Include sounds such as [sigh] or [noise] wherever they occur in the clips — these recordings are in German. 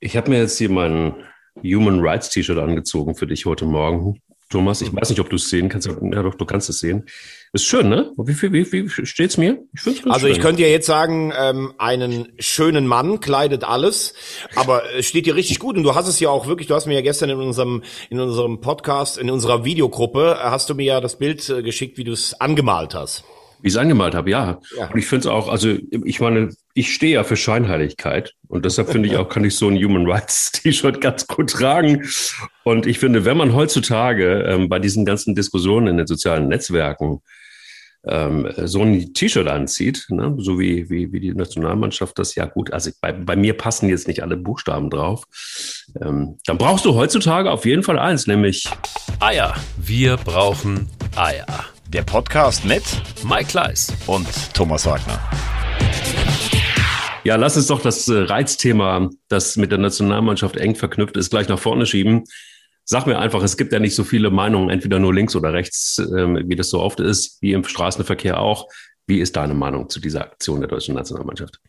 Ich habe mir jetzt hier mein Human Rights T-Shirt angezogen für dich heute Morgen. Thomas, ich weiß nicht, ob du es sehen kannst. Ja, doch, du kannst es sehen. Ist schön, ne? Wie, wie, wie, wie steht's mir? Ich find's also schön. ich könnte dir jetzt sagen, ähm, einen schönen Mann kleidet alles, aber es steht dir richtig gut und du hast es ja auch wirklich, du hast mir ja gestern in unserem, in unserem Podcast, in unserer Videogruppe, hast du mir ja das Bild äh, geschickt, wie du es angemalt hast. Wie ich es angemalt habe, ja. ja. Und ich finde es auch, also ich meine, ich stehe ja für Scheinheiligkeit und deshalb finde ich auch, kann ich so ein Human Rights [laughs] T-Shirt ganz gut tragen. Und ich finde, wenn man heutzutage ähm, bei diesen ganzen Diskussionen in den sozialen Netzwerken ähm, so ein T-Shirt anzieht, ne, so wie, wie, wie die Nationalmannschaft das, ja gut, also bei, bei mir passen jetzt nicht alle Buchstaben drauf, ähm, dann brauchst du heutzutage auf jeden Fall eins, nämlich Eier. Wir brauchen Eier. Der Podcast mit Mike Kleiss und Thomas Wagner. Ja, lass uns doch das äh, Reizthema, das mit der Nationalmannschaft eng verknüpft ist, gleich nach vorne schieben. Sag mir einfach, es gibt ja nicht so viele Meinungen, entweder nur links oder rechts, ähm, wie das so oft ist, wie im Straßenverkehr auch. Wie ist deine Meinung zu dieser Aktion der deutschen Nationalmannschaft?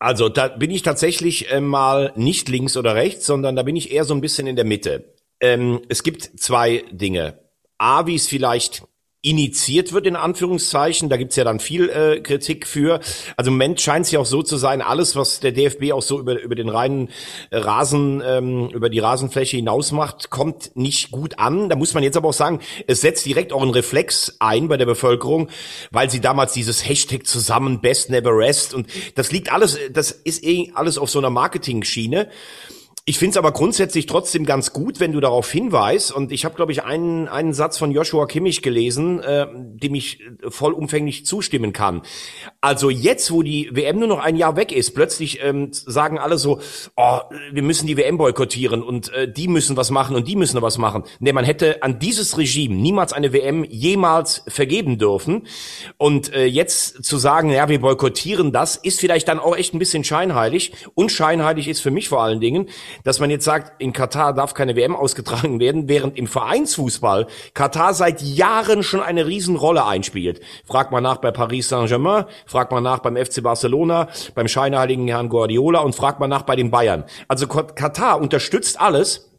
Also da bin ich tatsächlich äh, mal nicht links oder rechts, sondern da bin ich eher so ein bisschen in der Mitte. Ähm, es gibt zwei Dinge. A, wie es vielleicht initiiert wird, in Anführungszeichen. Da gibt's ja dann viel äh, Kritik für. Also im Moment scheint es ja auch so zu sein, alles, was der DFB auch so über, über den reinen Rasen, ähm, über die Rasenfläche hinaus macht, kommt nicht gut an. Da muss man jetzt aber auch sagen, es setzt direkt auch einen Reflex ein bei der Bevölkerung, weil sie damals dieses Hashtag zusammen, Best Never Rest und das liegt alles, das ist eh alles auf so einer Marketing-Schiene. Ich finde es aber grundsätzlich trotzdem ganz gut, wenn du darauf hinweist. Und ich habe, glaube ich, einen, einen Satz von Joshua Kimmich gelesen, äh, dem ich vollumfänglich zustimmen kann. Also jetzt, wo die WM nur noch ein Jahr weg ist, plötzlich ähm, sagen alle so, oh, wir müssen die WM boykottieren und äh, die müssen was machen und die müssen was machen. Nee, man hätte an dieses Regime niemals eine WM jemals vergeben dürfen. Und äh, jetzt zu sagen, ja, wir boykottieren das, ist vielleicht dann auch echt ein bisschen scheinheilig. Und scheinheilig ist für mich vor allen Dingen, dass man jetzt sagt, in Katar darf keine WM ausgetragen werden, während im Vereinsfußball Katar seit Jahren schon eine Riesenrolle einspielt. Fragt mal nach bei Paris Saint-Germain, fragt mal nach beim FC Barcelona, beim scheinheiligen Herrn Guardiola und fragt mal nach bei den Bayern. Also Katar unterstützt alles,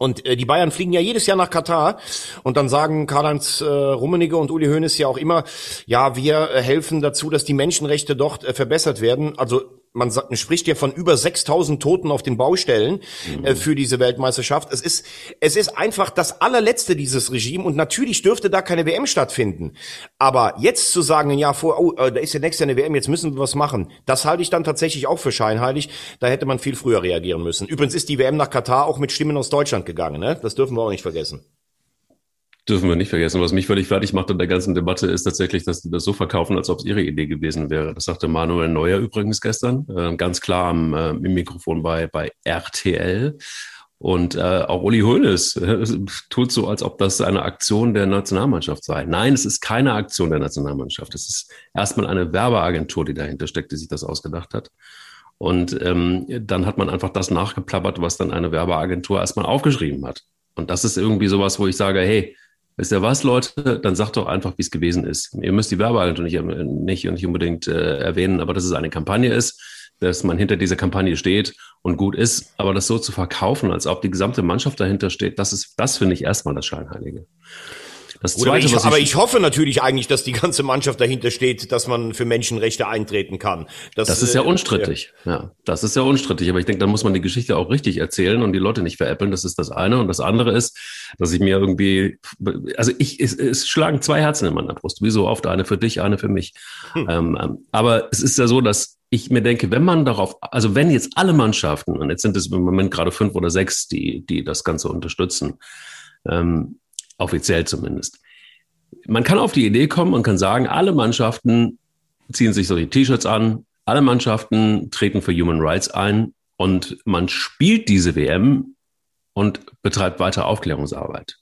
und äh, die Bayern fliegen ja jedes Jahr nach Katar und dann sagen Karl-Heinz äh, Rummenigge und Uli Hoeneß ja auch immer, ja, wir äh, helfen dazu, dass die Menschenrechte dort äh, verbessert werden. Also man, sagt, man spricht ja von über 6000 Toten auf den Baustellen mhm. äh, für diese Weltmeisterschaft. Es ist, es ist einfach das allerletzte dieses Regime und natürlich dürfte da keine WM stattfinden. Aber jetzt zu sagen, ja, vor, oh, äh, da ist ja nächstes Jahr eine WM, jetzt müssen wir was machen, das halte ich dann tatsächlich auch für scheinheilig. Da hätte man viel früher reagieren müssen. Übrigens ist die WM nach Katar auch mit Stimmen aus Deutschland gegangen, ne? Das dürfen wir auch nicht vergessen dürfen wir nicht vergessen. Was mich völlig fertig macht in der ganzen Debatte ist tatsächlich, dass die das so verkaufen, als ob es ihre Idee gewesen wäre. Das sagte Manuel Neuer übrigens gestern, äh, ganz klar am, äh, im Mikrofon bei, bei RTL. Und äh, auch Uli Hoeneß [laughs] äh, tut so, als ob das eine Aktion der Nationalmannschaft sei. Nein, es ist keine Aktion der Nationalmannschaft. Es ist erstmal eine Werbeagentur, die dahinter steckt, die sich das ausgedacht hat. Und ähm, dann hat man einfach das nachgeplappert, was dann eine Werbeagentur erstmal aufgeschrieben hat. Und das ist irgendwie sowas, wo ich sage, hey, Wisst ihr was, Leute? Dann sagt doch einfach, wie es gewesen ist. Ihr müsst die Werbeagentur nicht, nicht, nicht unbedingt äh, erwähnen, aber dass es eine Kampagne ist, dass man hinter dieser Kampagne steht und gut ist. Aber das so zu verkaufen, als ob die gesamte Mannschaft dahinter steht, das ist, das finde ich erstmal das Scheinheilige. Das Zweite, ich, ich, aber ich hoffe natürlich eigentlich, dass die ganze Mannschaft dahinter steht, dass man für Menschenrechte eintreten kann. Das, das ist ja äh, unstrittig. Ja. ja, das ist ja unstrittig. Aber ich denke, dann muss man die Geschichte auch richtig erzählen und die Leute nicht veräppeln. Das ist das eine. Und das andere ist, dass ich mir irgendwie, also ich, es, es schlagen zwei Herzen in meiner Brust. Wie so oft, eine für dich, eine für mich. Hm. Ähm, ähm aber es ist ja so, dass ich mir denke, wenn man darauf, also wenn jetzt alle Mannschaften, und jetzt sind es im Moment gerade fünf oder sechs, die, die das Ganze unterstützen, ähm, offiziell zumindest. Man kann auf die Idee kommen und kann sagen, alle Mannschaften ziehen sich solche T-Shirts an, alle Mannschaften treten für Human Rights ein und man spielt diese WM und betreibt weiter Aufklärungsarbeit,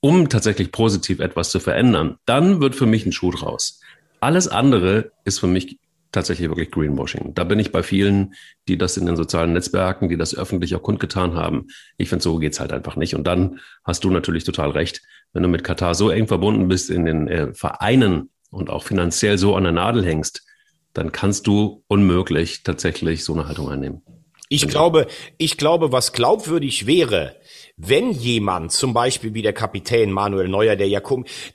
um tatsächlich positiv etwas zu verändern. Dann wird für mich ein Schuh draus. Alles andere ist für mich tatsächlich wirklich Greenwashing. Da bin ich bei vielen, die das in den sozialen Netzwerken, die das öffentlich auch kundgetan haben. Ich finde, so geht's halt einfach nicht. Und dann hast du natürlich total recht. Wenn du mit Katar so eng verbunden bist in den äh, Vereinen und auch finanziell so an der Nadel hängst, dann kannst du unmöglich tatsächlich so eine Haltung einnehmen. Ich glaube, ich glaube, was glaubwürdig wäre, wenn jemand, zum Beispiel wie der Kapitän Manuel Neuer, der ja,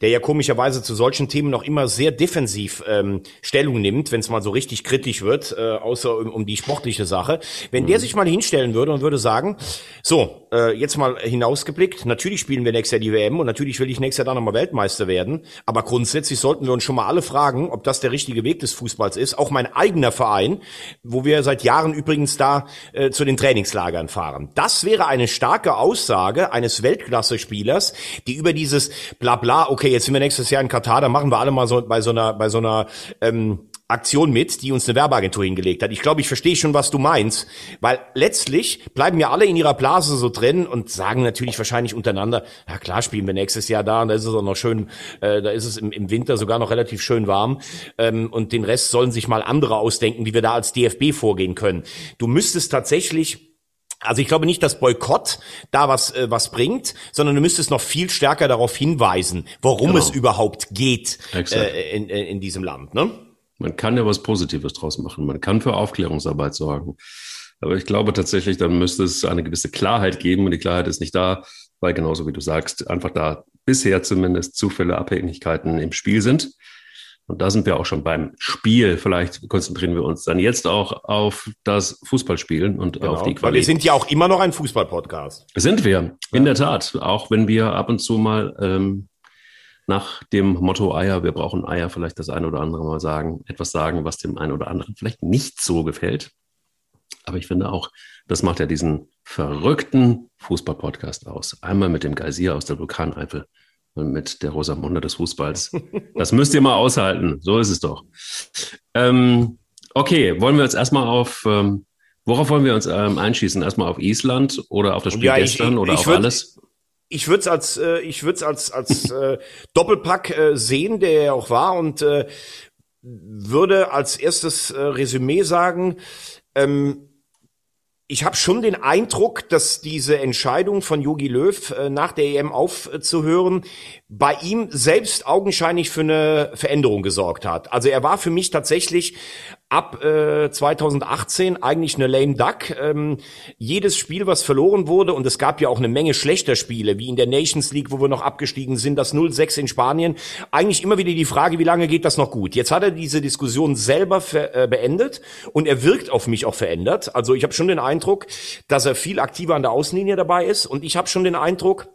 der ja komischerweise zu solchen Themen noch immer sehr defensiv ähm, Stellung nimmt, wenn es mal so richtig kritisch wird, äh, außer um, um die sportliche Sache, wenn mhm. der sich mal hinstellen würde und würde sagen, so, äh, jetzt mal hinausgeblickt, natürlich spielen wir nächstes Jahr die WM und natürlich will ich nächstes Jahr dann nochmal Weltmeister werden, aber grundsätzlich sollten wir uns schon mal alle fragen, ob das der richtige Weg des Fußballs ist. Auch mein eigener Verein, wo wir seit Jahren übrigens da äh, zu den Trainingslagern fahren. Das wäre eine starke Aussage, Aussage eines Weltklasse-Spielers, die über dieses Blabla, okay, jetzt sind wir nächstes Jahr in Katar, da machen wir alle mal so bei so einer, bei so einer ähm, Aktion mit, die uns eine Werbeagentur hingelegt hat. Ich glaube, ich verstehe schon, was du meinst, weil letztlich bleiben ja alle in ihrer Blase so drin und sagen natürlich wahrscheinlich untereinander, ja klar, spielen wir nächstes Jahr da und da ist es auch noch schön, äh, da ist es im, im Winter sogar noch relativ schön warm ähm, und den Rest sollen sich mal andere ausdenken, wie wir da als DFB vorgehen können. Du müsstest tatsächlich also ich glaube nicht, dass Boykott da was äh, was bringt, sondern du müsstest noch viel stärker darauf hinweisen, warum genau. es überhaupt geht äh, in, in, in diesem Land. Ne? Man kann ja was Positives draus machen. Man kann für Aufklärungsarbeit sorgen. Aber ich glaube tatsächlich, dann müsste es eine gewisse Klarheit geben und die Klarheit ist nicht da, weil genauso wie du sagst, einfach da bisher zumindest Zufälle, Abhängigkeiten im Spiel sind. Und da sind wir auch schon beim Spiel. Vielleicht konzentrieren wir uns dann jetzt auch auf das Fußballspielen und genau, auf die Qualität. Weil wir sind ja auch immer noch ein Fußballpodcast. Sind wir, in ja. der Tat. Auch wenn wir ab und zu mal ähm, nach dem Motto Eier, wir brauchen Eier, vielleicht das eine oder andere mal sagen, etwas sagen, was dem einen oder anderen vielleicht nicht so gefällt. Aber ich finde auch, das macht ja diesen verrückten Fußball-Podcast aus. Einmal mit dem Geysir aus der Vulkaneifel mit der Rosamunde des Fußballs. Das müsst ihr mal aushalten. So ist es doch. Ähm, okay, wollen wir uns erstmal auf, ähm, worauf wollen wir uns ähm, einschießen? Erstmal auf Island oder auf das Spiel ja, gestern ich, oder ich auf würd, alles? Ich würde es als, äh, ich würde es als, als [laughs] äh, Doppelpack äh, sehen, der ja auch war und äh, würde als erstes äh, Resümee sagen, ähm, ich habe schon den Eindruck, dass diese Entscheidung von Yogi Löw äh, nach der EM aufzuhören bei ihm selbst augenscheinlich für eine Veränderung gesorgt hat. Also er war für mich tatsächlich ab äh, 2018 eigentlich eine lame duck. Ähm, jedes Spiel, was verloren wurde, und es gab ja auch eine Menge schlechter Spiele, wie in der Nations League, wo wir noch abgestiegen sind, das 0-6 in Spanien, eigentlich immer wieder die Frage, wie lange geht das noch gut? Jetzt hat er diese Diskussion selber äh, beendet und er wirkt auf mich auch verändert. Also ich habe schon den Eindruck, dass er viel aktiver an der Außenlinie dabei ist und ich habe schon den Eindruck,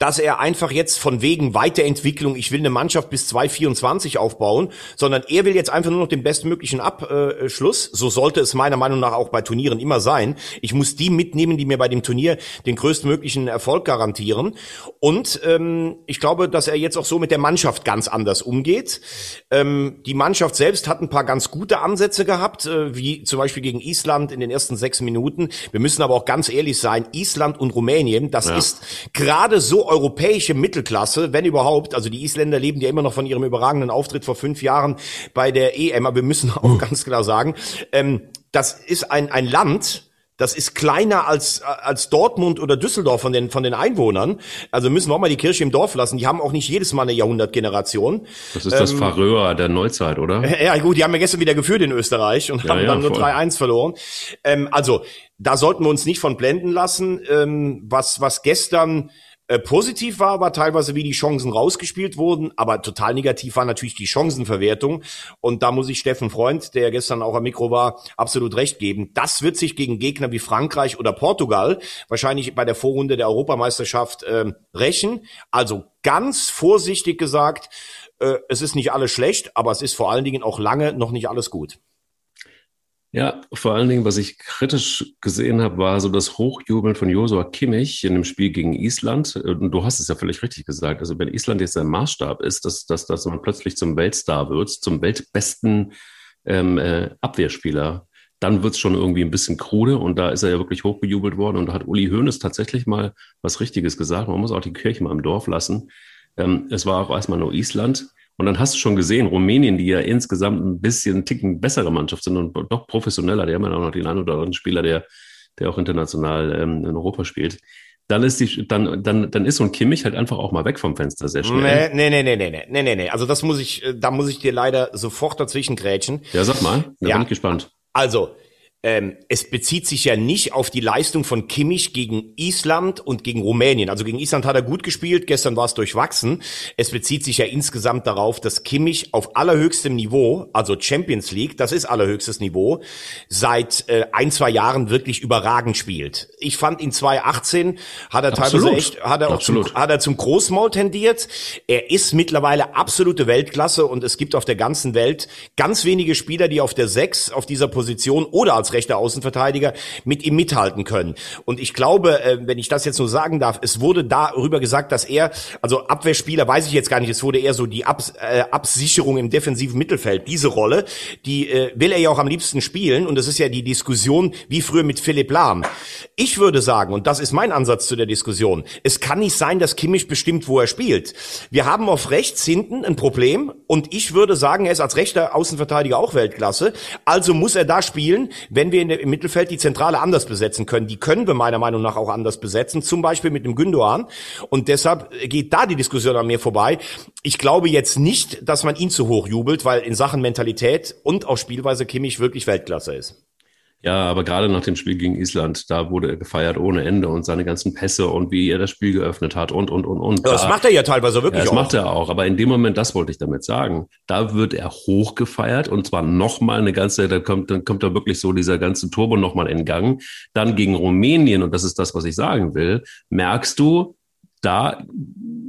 dass er einfach jetzt von wegen Weiterentwicklung, ich will eine Mannschaft bis 224 aufbauen, sondern er will jetzt einfach nur noch den bestmöglichen Abschluss. So sollte es meiner Meinung nach auch bei Turnieren immer sein. Ich muss die mitnehmen, die mir bei dem Turnier den größtmöglichen Erfolg garantieren. Und ähm, ich glaube, dass er jetzt auch so mit der Mannschaft ganz anders umgeht. Ähm, die Mannschaft selbst hat ein paar ganz gute Ansätze gehabt, äh, wie zum Beispiel gegen Island in den ersten sechs Minuten. Wir müssen aber auch ganz ehrlich sein, Island und Rumänien, das ja. ist gerade so europäische Mittelklasse, wenn überhaupt. Also die Isländer leben ja immer noch von ihrem überragenden Auftritt vor fünf Jahren bei der EM. Aber wir müssen auch ganz klar sagen, ähm, das ist ein, ein Land, das ist kleiner als, als Dortmund oder Düsseldorf von den, von den Einwohnern. Also müssen wir auch mal die Kirche im Dorf lassen. Die haben auch nicht jedes Mal eine Jahrhundertgeneration. Das ist das ähm, Färöer der Neuzeit, oder? [laughs] Ja, gut, die haben ja gestern wieder geführt in Österreich und ja, haben ja, dann nur 3-1 verloren. Ähm, also, da sollten wir uns nicht von blenden lassen. Ähm, was, was gestern äh, positiv war war teilweise, wie die Chancen rausgespielt wurden, aber total negativ war natürlich die Chancenverwertung. Und da muss ich Steffen Freund, der gestern auch am Mikro war, absolut recht geben. Das wird sich gegen Gegner wie Frankreich oder Portugal wahrscheinlich bei der Vorrunde der Europameisterschaft äh, rächen. Also ganz vorsichtig gesagt, äh, es ist nicht alles schlecht, aber es ist vor allen Dingen auch lange noch nicht alles gut. Ja, vor allen Dingen, was ich kritisch gesehen habe, war so das Hochjubeln von Josua Kimmich in dem Spiel gegen Island. Und du hast es ja völlig richtig gesagt. Also wenn Island jetzt der Maßstab ist, dass, dass, dass man plötzlich zum Weltstar wird, zum weltbesten ähm, äh, Abwehrspieler, dann wird's schon irgendwie ein bisschen krude. Und da ist er ja wirklich hochgejubelt worden. Und da hat Uli Hoeneß tatsächlich mal was Richtiges gesagt. Man muss auch die Kirche mal im Dorf lassen. Ähm, es war auch erstmal nur Island. Und dann hast du schon gesehen, Rumänien, die ja insgesamt ein bisschen ticken bessere Mannschaft sind und noch professioneller, die haben ja auch noch den einen oder anderen Spieler, der, der auch international ähm, in Europa spielt. Dann ist die, dann, dann, dann ist so ein Kimmich halt einfach auch mal weg vom Fenster sehr schnell. Nee, nee, nee, nee, nee, nee, nee, nee. Also das muss ich, da muss ich dir leider sofort dazwischen grätschen. Ja, sag mal, da ja. bin ich gespannt. Also, ähm, es bezieht sich ja nicht auf die Leistung von Kimmich gegen Island und gegen Rumänien. Also gegen Island hat er gut gespielt, gestern war es durchwachsen. Es bezieht sich ja insgesamt darauf, dass Kimmich auf allerhöchstem Niveau, also Champions League, das ist allerhöchstes Niveau, seit äh, ein, zwei Jahren wirklich überragend spielt. Ich fand ihn 2018, hat er Absolut. teilweise echt, hat er, auch zum, Absolut. hat er zum Großmaul tendiert. Er ist mittlerweile absolute Weltklasse und es gibt auf der ganzen Welt ganz wenige Spieler, die auf der Sechs, auf dieser Position oder als rechter Außenverteidiger mit ihm mithalten können. Und ich glaube, äh, wenn ich das jetzt nur sagen darf, es wurde darüber gesagt, dass er, also Abwehrspieler weiß ich jetzt gar nicht, es wurde eher so die Abs äh, Absicherung im defensiven Mittelfeld, diese Rolle, die äh, will er ja auch am liebsten spielen und das ist ja die Diskussion wie früher mit Philipp Lahm. Ich würde sagen, und das ist mein Ansatz zu der Diskussion, es kann nicht sein, dass Kimmich bestimmt, wo er spielt. Wir haben auf rechts hinten ein Problem und ich würde sagen, er ist als rechter Außenverteidiger auch Weltklasse, also muss er da spielen, wenn wir in der, im Mittelfeld die Zentrale anders besetzen können. Die können wir meiner Meinung nach auch anders besetzen, zum Beispiel mit dem Gündogan. Und deshalb geht da die Diskussion an mir vorbei. Ich glaube jetzt nicht, dass man ihn zu hoch jubelt, weil in Sachen Mentalität und auch Spielweise Kimmich wirklich Weltklasse ist. Ja, aber gerade nach dem Spiel gegen Island, da wurde er gefeiert ohne Ende und seine ganzen Pässe und wie er das Spiel geöffnet hat und, und, und, und. Ja, das Da- macht er ja teilweise wirklich Ja, das auch. macht er auch. Aber in dem Moment, das wollte ich damit sagen, da wird er hochgefeiert und zwar nochmal eine ganze, da kommt, dann kommt da wirklich so dieser ganze Turbo nochmal in Gang. Dann gegen Rumänien, und das ist das, was ich sagen will, merkst du, da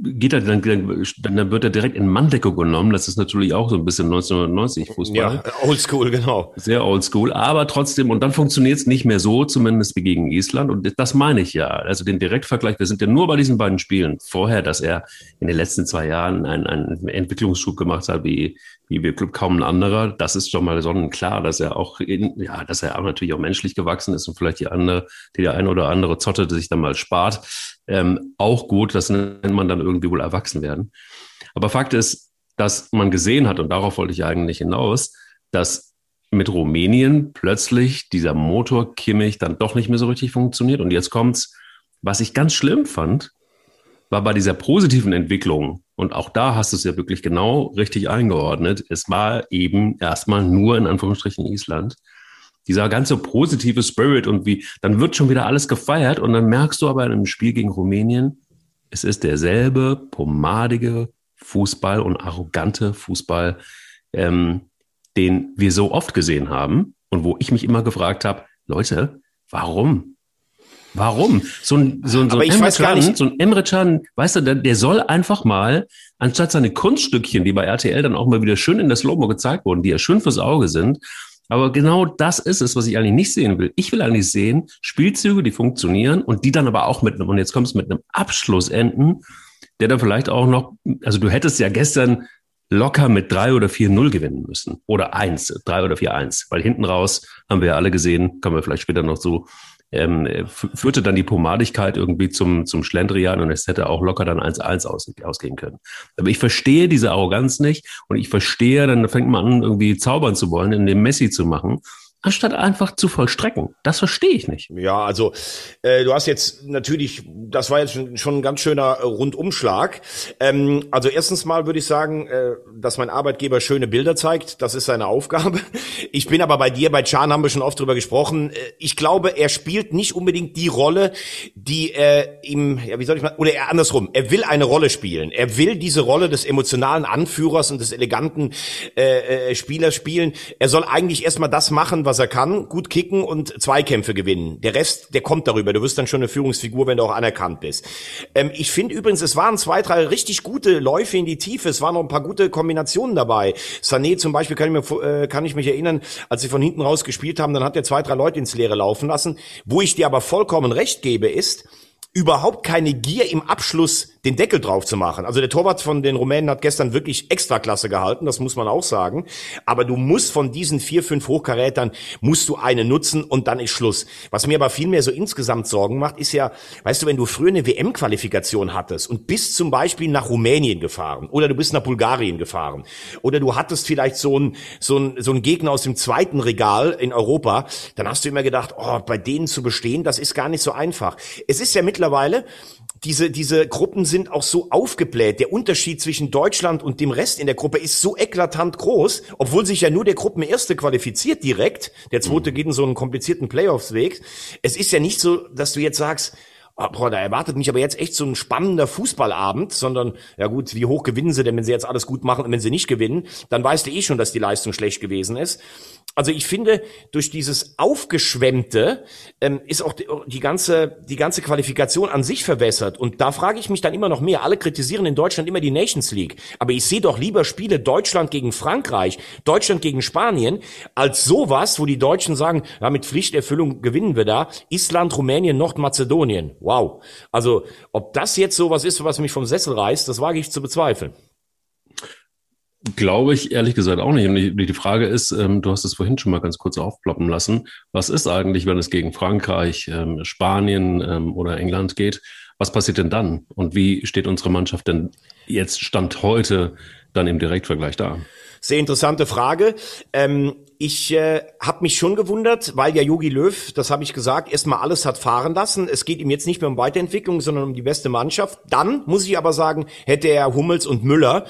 geht er dann, dann, wird er direkt in Manndeckung genommen. Das ist natürlich auch so ein bisschen 1990 Fußball. Ja, oldschool, genau. Sehr oldschool, aber trotzdem, und dann funktioniert es nicht mehr so, zumindest wie gegen Island. Und das meine ich ja. Also den Direktvergleich, wir sind ja nur bei diesen beiden Spielen vorher, dass er in den letzten zwei Jahren einen, einen Entwicklungsschub gemacht hat, wie, wie wir kaum ein anderer. Das ist schon mal sonnenklar, dass er auch, in, ja, dass er auch natürlich auch menschlich gewachsen ist und vielleicht die andere, die der eine oder andere Zotte sich dann mal spart. Ähm, auch gut, das nennt man dann irgendwie wohl erwachsen werden. Aber Fakt ist, dass man gesehen hat, und darauf wollte ich eigentlich hinaus, dass mit Rumänien plötzlich dieser Motor Kimmich dann doch nicht mehr so richtig funktioniert. Und jetzt kommt's, was ich ganz schlimm fand, war bei dieser positiven Entwicklung, und auch da hast du es ja wirklich genau richtig eingeordnet, es war eben erstmal nur in Anführungsstrichen Island. Dieser ganze positive Spirit und wie, dann wird schon wieder alles gefeiert und dann merkst du aber in einem Spiel gegen Rumänien, es ist derselbe pomadige Fußball und arrogante Fußball, ähm, den wir so oft gesehen haben und wo ich mich immer gefragt habe, Leute, warum? Warum? So ein, so ein, so ein Emre Can, so ein Emre Can, weißt du, der, der soll einfach mal, anstatt seine Kunststückchen, die bei RTL dann auch mal wieder schön in das Logo gezeigt wurden, die ja schön fürs Auge sind, aber genau das ist es, was ich eigentlich nicht sehen will. Ich will eigentlich sehen, Spielzüge, die funktionieren und die dann aber auch mit einem, und jetzt kommst du mit einem Abschluss enden, der dann vielleicht auch noch, also du hättest ja gestern locker mit drei oder vier Null gewinnen müssen. Oder eins, drei oder vier eins. Weil hinten raus haben wir ja alle gesehen, kommen wir vielleicht später noch so, ähm, führte dann die Pomadigkeit irgendwie zum, zum Schlendrian und es hätte auch locker dann 1-1 aus, ausgehen können. Aber ich verstehe diese Arroganz nicht und ich verstehe, dann fängt man an, irgendwie zaubern zu wollen, in dem Messi zu machen, anstatt einfach zu vollstrecken. Das verstehe ich nicht. Ja, also äh, du hast jetzt natürlich, das war jetzt schon, ein ganz schöner äh, Rundumschlag. Ähm, also erstens mal würde ich sagen, äh, dass mein Arbeitgeber schöne Bilder zeigt, das ist seine Aufgabe. [laughs] Ich bin aber bei dir, bei Chan haben wir schon oft drüber gesprochen. Äh, Ich glaube, er spielt nicht unbedingt die Rolle, die äh, ihm, ja, wie soll ich mal, oder er andersrum, er will eine Rolle spielen. Er will diese Rolle des emotionalen Anführers und des eleganten äh, äh, Spielers spielen. Er soll eigentlich erstmal das machen, was er kann, gut kicken und Zweikämpfe gewinnen. Der Rest, der kommt darüber. Du wirst dann schon eine Führungsfigur, wenn du auch anerkannt bist. Ähm, ich finde übrigens, es waren zwei, drei richtig gute Läufe in die Tiefe. Es waren noch ein paar gute Kombinationen dabei. Sané zum Beispiel kann ich, mir, äh, kann ich mich erinnern, als sie von hinten raus gespielt haben, dann hat er zwei, drei Leute ins Leere laufen lassen. Wo ich dir aber vollkommen recht gebe, ist, überhaupt keine Gier im Abschluss den Deckel drauf zu machen. Also der Torwart von den Rumänen hat gestern wirklich Extraklasse gehalten, das muss man auch sagen. Aber du musst von diesen vier, fünf Hochkarätern, musst du eine nutzen und dann ist Schluss. Was mir aber viel mehr so insgesamt Sorgen macht, ist ja, weißt du, wenn du früher eine WM-Qualifikation hattest und bist zum Beispiel nach Rumänien gefahren oder du bist nach Bulgarien gefahren oder du hattest vielleicht so einen so einen, so einen Gegner aus dem zweiten Regal in Europa, dann hast du immer gedacht, oh, bei denen zu bestehen, das ist gar nicht so einfach. Es ist ja mittlerweile diese, diese Gruppen sind auch so aufgebläht. Der Unterschied zwischen Deutschland und dem Rest in der Gruppe ist so eklatant groß, obwohl sich ja nur der Gruppenerste qualifiziert direkt. Der zweite mhm. geht in so einen komplizierten Playoffs-Weg. Es ist ja nicht so, dass du jetzt sagst, boah, da erwartet mich aber jetzt echt so ein spannender Fußballabend, sondern, ja gut, wie hoch gewinnen sie denn, wenn sie jetzt alles gut machen und wenn sie nicht gewinnen, dann weißt du eh schon, dass die Leistung schlecht gewesen ist also ich finde, durch dieses Aufgeschwemmte ähm, ist auch die, die, ganze, die ganze Qualifikation an sich verwässert. Und da frage ich mich dann immer noch mehr. Alle kritisieren in Deutschland immer die Nations League. Aber ich sehe doch lieber Spiele Deutschland gegen Frankreich, Deutschland gegen Spanien, als sowas, wo die Deutschen sagen, ja, mit Pflichterfüllung gewinnen wir da. Island, Rumänien, Nordmazedonien. Wow. Also, ob das jetzt sowas ist, was mich vom Sessel reißt, das wage ich zu bezweifeln. Glaube ich ehrlich gesagt auch nicht. Und die, Frage ist, ähm, du hast es vorhin schon mal ganz kurz aufploppen lassen. Was ist eigentlich, wenn es gegen Frankreich, ähm, Spanien ähm, oder England geht? Was passiert denn dann? Und wie steht unsere Mannschaft denn jetzt Stand heute dann im Direktvergleich da? Sehr interessante Frage. Ähm, ich äh, habe mich schon gewundert, weil ja Yogi Löw, das habe ich gesagt, erstmal alles hat fahren lassen. Es geht ihm jetzt nicht mehr um Weiterentwicklung, sondern um die beste Mannschaft. Dann muss ich aber sagen, hätte er Hummels und Müller,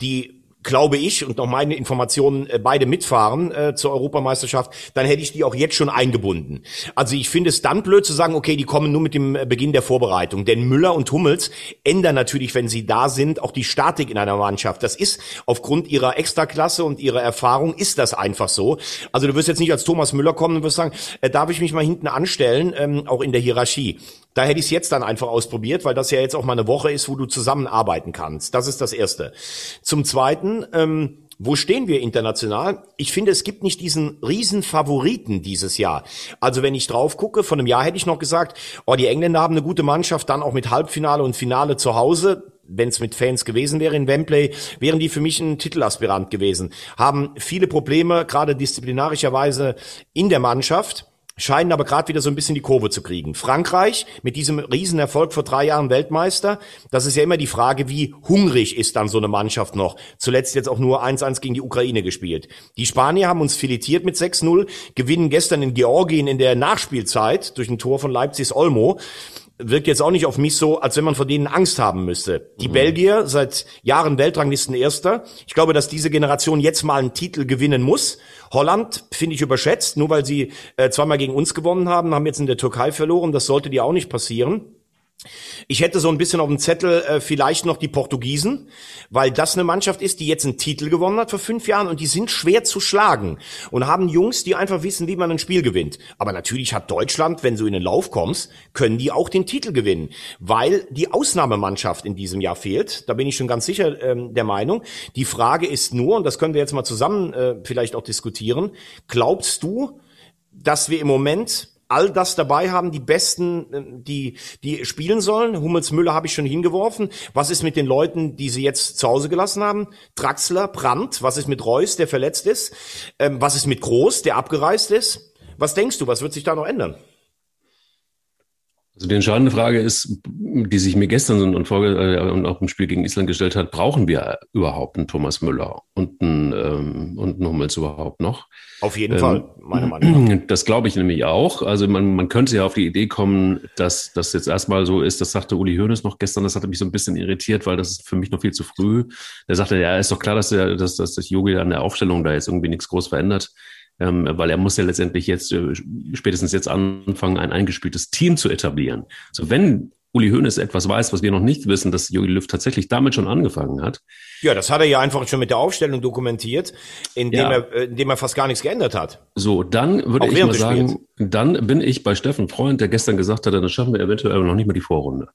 die glaube ich, und noch meine Informationen äh, beide mitfahren äh, zur Europameisterschaft, dann hätte ich die auch jetzt schon eingebunden. Also ich finde es dann blöd zu sagen, okay, die kommen nur mit dem äh, Beginn der Vorbereitung. Denn Müller und Hummels ändern natürlich, wenn sie da sind, auch die Statik in einer Mannschaft. Das ist aufgrund ihrer Extraklasse und ihrer Erfahrung ist das einfach so. Also du wirst jetzt nicht als Thomas Müller kommen und wirst sagen, äh, darf ich mich mal hinten anstellen, ähm, auch in der Hierarchie. Da hätte ich es jetzt dann einfach ausprobiert, weil das ja jetzt auch mal eine Woche ist, wo du zusammenarbeiten kannst. Das ist das Erste. Zum Zweiten, ähm, wo stehen wir international? Ich finde, es gibt nicht diesen riesen Favoriten dieses Jahr. Also wenn ich drauf gucke, von einem Jahr hätte ich noch gesagt, oh, die Engländer haben eine gute Mannschaft, dann auch mit Halbfinale und Finale zu Hause. Wenn es mit Fans gewesen wäre in Wembley, wären die für mich ein Titelaspirant gewesen. Haben viele Probleme, gerade disziplinarischerweise in der Mannschaft scheinen aber gerade wieder so ein bisschen die Kurve zu kriegen. Frankreich mit diesem Riesenerfolg vor drei Jahren Weltmeister, das ist ja immer die Frage, wie hungrig ist dann so eine Mannschaft noch. Zuletzt jetzt auch nur 1-1 gegen die Ukraine gespielt. Die Spanier haben uns filetiert mit 6-0, gewinnen gestern in Georgien in der Nachspielzeit durch ein Tor von Leipzigs Olmo wirkt jetzt auch nicht auf mich so, als wenn man vor denen Angst haben müsste. Die mhm. Belgier seit Jahren Weltranglisten Erster. Ich glaube, dass diese Generation jetzt mal einen Titel gewinnen muss. Holland finde ich überschätzt, nur weil sie äh, zweimal gegen uns gewonnen haben, haben jetzt in der Türkei verloren. Das sollte dir auch nicht passieren. Ich hätte so ein bisschen auf dem Zettel äh, vielleicht noch die Portugiesen, weil das eine Mannschaft ist, die jetzt einen Titel gewonnen hat vor fünf Jahren und die sind schwer zu schlagen und haben Jungs, die einfach wissen, wie man ein Spiel gewinnt. Aber natürlich hat Deutschland, wenn du in den Lauf kommst, können die auch den Titel gewinnen, weil die Ausnahmemannschaft in diesem Jahr fehlt. Da bin ich schon ganz sicher ähm, der Meinung. Die Frage ist nur, und das können wir jetzt mal zusammen äh, vielleicht auch diskutieren, glaubst du, dass wir im Moment all das dabei haben, die Besten, äh, die, die spielen sollen. Hummels Müller habe ich schon hingeworfen. Was ist mit den Leuten, die sie jetzt zu Hause gelassen haben? Draxler, Brandt, was ist mit Reus, der verletzt ist? Ähm, was ist mit Groß, der abgereist ist? Was denkst du, was wird sich da noch ändern? Also die entscheidende Frage ist, die sich mir gestern und, Folge, äh, und auch im Spiel gegen Island gestellt hat, brauchen wir überhaupt einen Thomas Müller und einen, ähm, und einen Hummels überhaupt noch? Auf jeden ähm, Fall, meiner Meinung nach. [clears throat] Das glaube ich nämlich auch. Also man, man könnte ja auf die Idee kommen, dass das jetzt erstmal so ist, das sagte Uli Hoeneß noch gestern, das hatte mich so ein bisschen irritiert, weil das ist für mich noch viel zu früh. Der sagte, ja, ist doch klar, dass, der, dass, dass das Yogi an der Aufstellung da jetzt irgendwie nichts groß verändert ähm, weil er muss ja letztendlich jetzt äh, spätestens jetzt anfangen, ein eingespieltes Team zu etablieren. So wenn Uli Hoeneß etwas weiß, was wir noch nicht wissen, dass Jogi Löw tatsächlich damit schon angefangen hat. Ja, das hat er ja einfach schon mit der Aufstellung dokumentiert, indem, ja. er, äh, indem er fast gar nichts geändert hat. So, dann würde Auch ich mal sagen, spielt. dann bin ich bei Steffen Freund, der gestern gesagt hat, dann schaffen wir eventuell noch nicht mal die Vorrunde.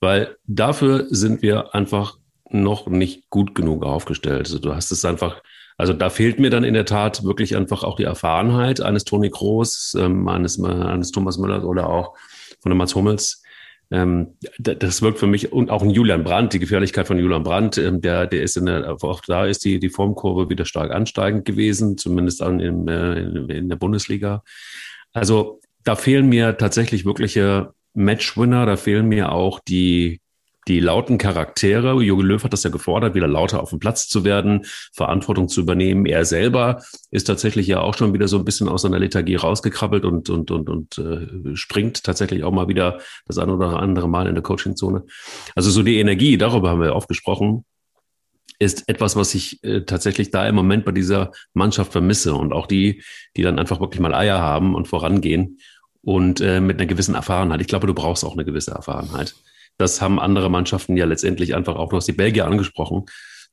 Weil dafür sind wir einfach noch nicht gut genug aufgestellt. Also du hast es einfach also da fehlt mir dann in der Tat wirklich einfach auch die Erfahrenheit eines Toni Kroos, ähm, eines, eines Thomas Müllers oder auch von dem Mats Hummels. Ähm, das wirkt für mich und auch ein Julian Brandt, die Gefährlichkeit von Julian Brandt, ähm, der, der ist in der, auch da ist die, die Formkurve wieder stark ansteigend gewesen, zumindest an, in, äh, in der Bundesliga. Also da fehlen mir tatsächlich wirkliche Matchwinner, da fehlen mir auch die die lauten Charaktere. Jogi Löw hat das ja gefordert, wieder lauter auf dem Platz zu werden, Verantwortung zu übernehmen. Er selber ist tatsächlich ja auch schon wieder so ein bisschen aus seiner Lethargie rausgekrabbelt und, und, und, und äh, springt tatsächlich auch mal wieder das eine oder andere Mal in der Coachingzone. Also so die Energie, darüber haben wir oft gesprochen, ist etwas, was ich äh, tatsächlich da im Moment bei dieser Mannschaft vermisse und auch die, die dann einfach wirklich mal Eier haben und vorangehen und äh, mit einer gewissen Erfahrenheit. Ich glaube, du brauchst auch eine gewisse Erfahrenheit. Das haben andere Mannschaften ja letztendlich einfach auch, hast die Belgier angesprochen.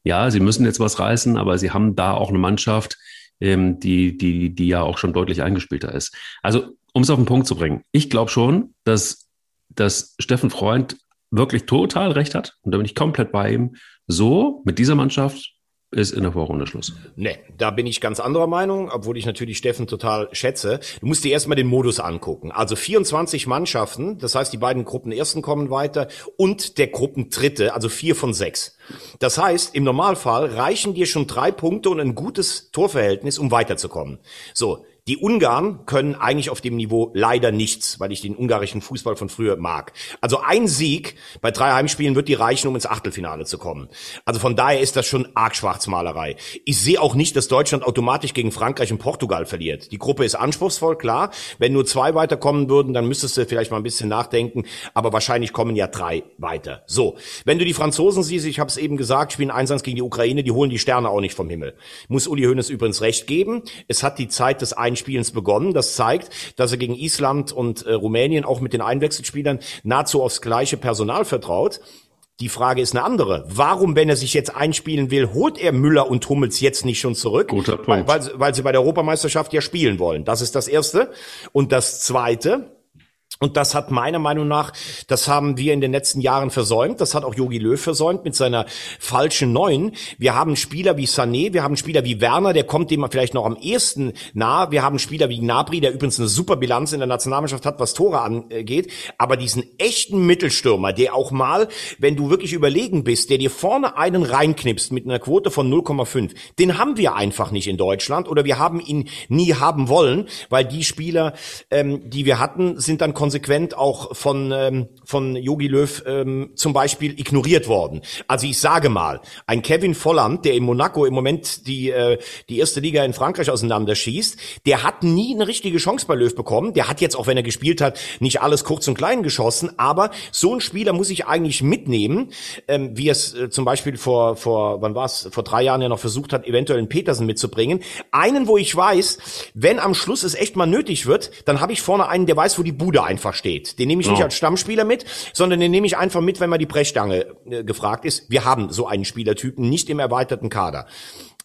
Ja, sie müssen jetzt was reißen, aber sie haben da auch eine Mannschaft, ähm, die, die, die ja auch schon deutlich eingespielter ist. Also, um es auf den Punkt zu bringen, ich glaube schon, dass, dass Steffen Freund wirklich total recht hat. Und da bin ich komplett bei ihm. So, mit dieser Mannschaft ist in der Vorrunde Schluss. Nee, da bin ich ganz anderer Meinung, obwohl ich natürlich Steffen total schätze. Du musst dir erstmal den Modus angucken. Also 24 Mannschaften, das heißt, die beiden Gruppen ersten kommen weiter und der Gruppen dritte, also vier von sechs. Das heißt, im Normalfall reichen dir schon drei Punkte und ein gutes Torverhältnis, um weiterzukommen. So, die Ungarn können eigentlich auf dem Niveau leider nichts, weil ich den ungarischen Fußball von früher mag. Also ein Sieg bei drei Heimspielen wird die reichen, um ins Achtelfinale zu kommen. Also von daher ist das schon arg Schwarzmalerei. Ich sehe auch nicht, dass Deutschland automatisch gegen Frankreich und Portugal verliert. Die Gruppe ist anspruchsvoll, klar. Wenn nur zwei weiterkommen würden, dann müsstest du vielleicht mal ein bisschen nachdenken. Aber wahrscheinlich kommen ja drei weiter. So, wenn du die Franzosen siehst, ich habe es eben gesagt, spielen Einsatz gegen die Ukraine, die holen die Sterne auch nicht vom Himmel. Muss Uli Hoeneß übrigens recht geben. Es hat die Zeit des Einspielens begonnen. Das zeigt, dass er gegen Island und äh, Rumänien auch mit den Einwechselspielern nahezu aufs gleiche Personal vertraut. Die Frage ist eine andere. Warum, wenn er sich jetzt einspielen will, holt er Müller und Hummels jetzt nicht schon zurück? Guter Punkt. Weil, weil, weil sie bei der Europameisterschaft ja spielen wollen. Das ist das Erste. Und das Zweite, und das hat meiner Meinung nach, das haben wir in den letzten Jahren versäumt. Das hat auch Jogi Löw versäumt mit seiner falschen Neuen. Wir haben Spieler wie Sané, wir haben Spieler wie Werner, der kommt dem vielleicht noch am ehesten nahe. Wir haben Spieler wie Gnabry, der übrigens eine super Bilanz in der Nationalmannschaft hat, was Tore angeht. Aber diesen echten Mittelstürmer, der auch mal, wenn du wirklich überlegen bist, der dir vorne einen reinknipst mit einer Quote von 0,5, den haben wir einfach nicht in Deutschland oder wir haben ihn nie haben wollen, weil die Spieler, ähm, die wir hatten, sind dann konsequent auch von ähm, von Yogi Löw ähm, zum Beispiel ignoriert worden. Also ich sage mal, ein Kevin Volland, der in Monaco im Moment die äh, die erste Liga in Frankreich auseinanderschießt, der hat nie eine richtige Chance bei Löw bekommen. Der hat jetzt auch wenn er gespielt hat nicht alles kurz und klein geschossen, aber so ein Spieler muss ich eigentlich mitnehmen, ähm, wie es äh, zum Beispiel vor vor wann war es vor drei Jahren ja noch versucht hat, eventuell einen Petersen mitzubringen. Einen, wo ich weiß, wenn am Schluss es echt mal nötig wird, dann habe ich vorne einen, der weiß, wo die Bude einfach steht. Den nehme ich nicht als Stammspieler mit, sondern den nehme ich einfach mit, wenn mal die Brechstange äh, gefragt ist. Wir haben so einen Spielertypen nicht im erweiterten Kader.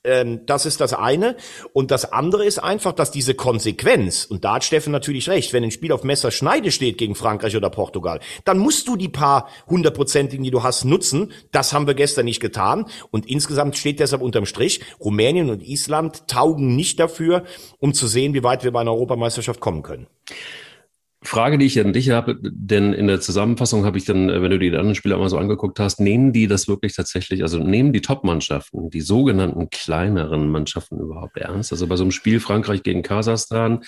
Ähm, das ist das eine. Und das andere ist einfach, dass diese Konsequenz, und da hat Steffen natürlich recht, wenn ein Spiel auf Messerschneide steht gegen Frankreich oder Portugal, dann musst du die paar hundertprozentigen, die du hast, nutzen. Das haben wir gestern nicht getan. Und insgesamt steht deshalb unterm Strich, Rumänien und Island taugen nicht dafür, um zu sehen, wie weit wir bei einer Europameisterschaft kommen können. Frage, die ich an dich habe, denn in der Zusammenfassung habe ich dann, wenn du die anderen Spieler mal so angeguckt hast, nehmen die das wirklich tatsächlich, also nehmen die Top-Mannschaften, die sogenannten kleineren Mannschaften überhaupt ernst? Also bei so einem Spiel Frankreich gegen Kasachstan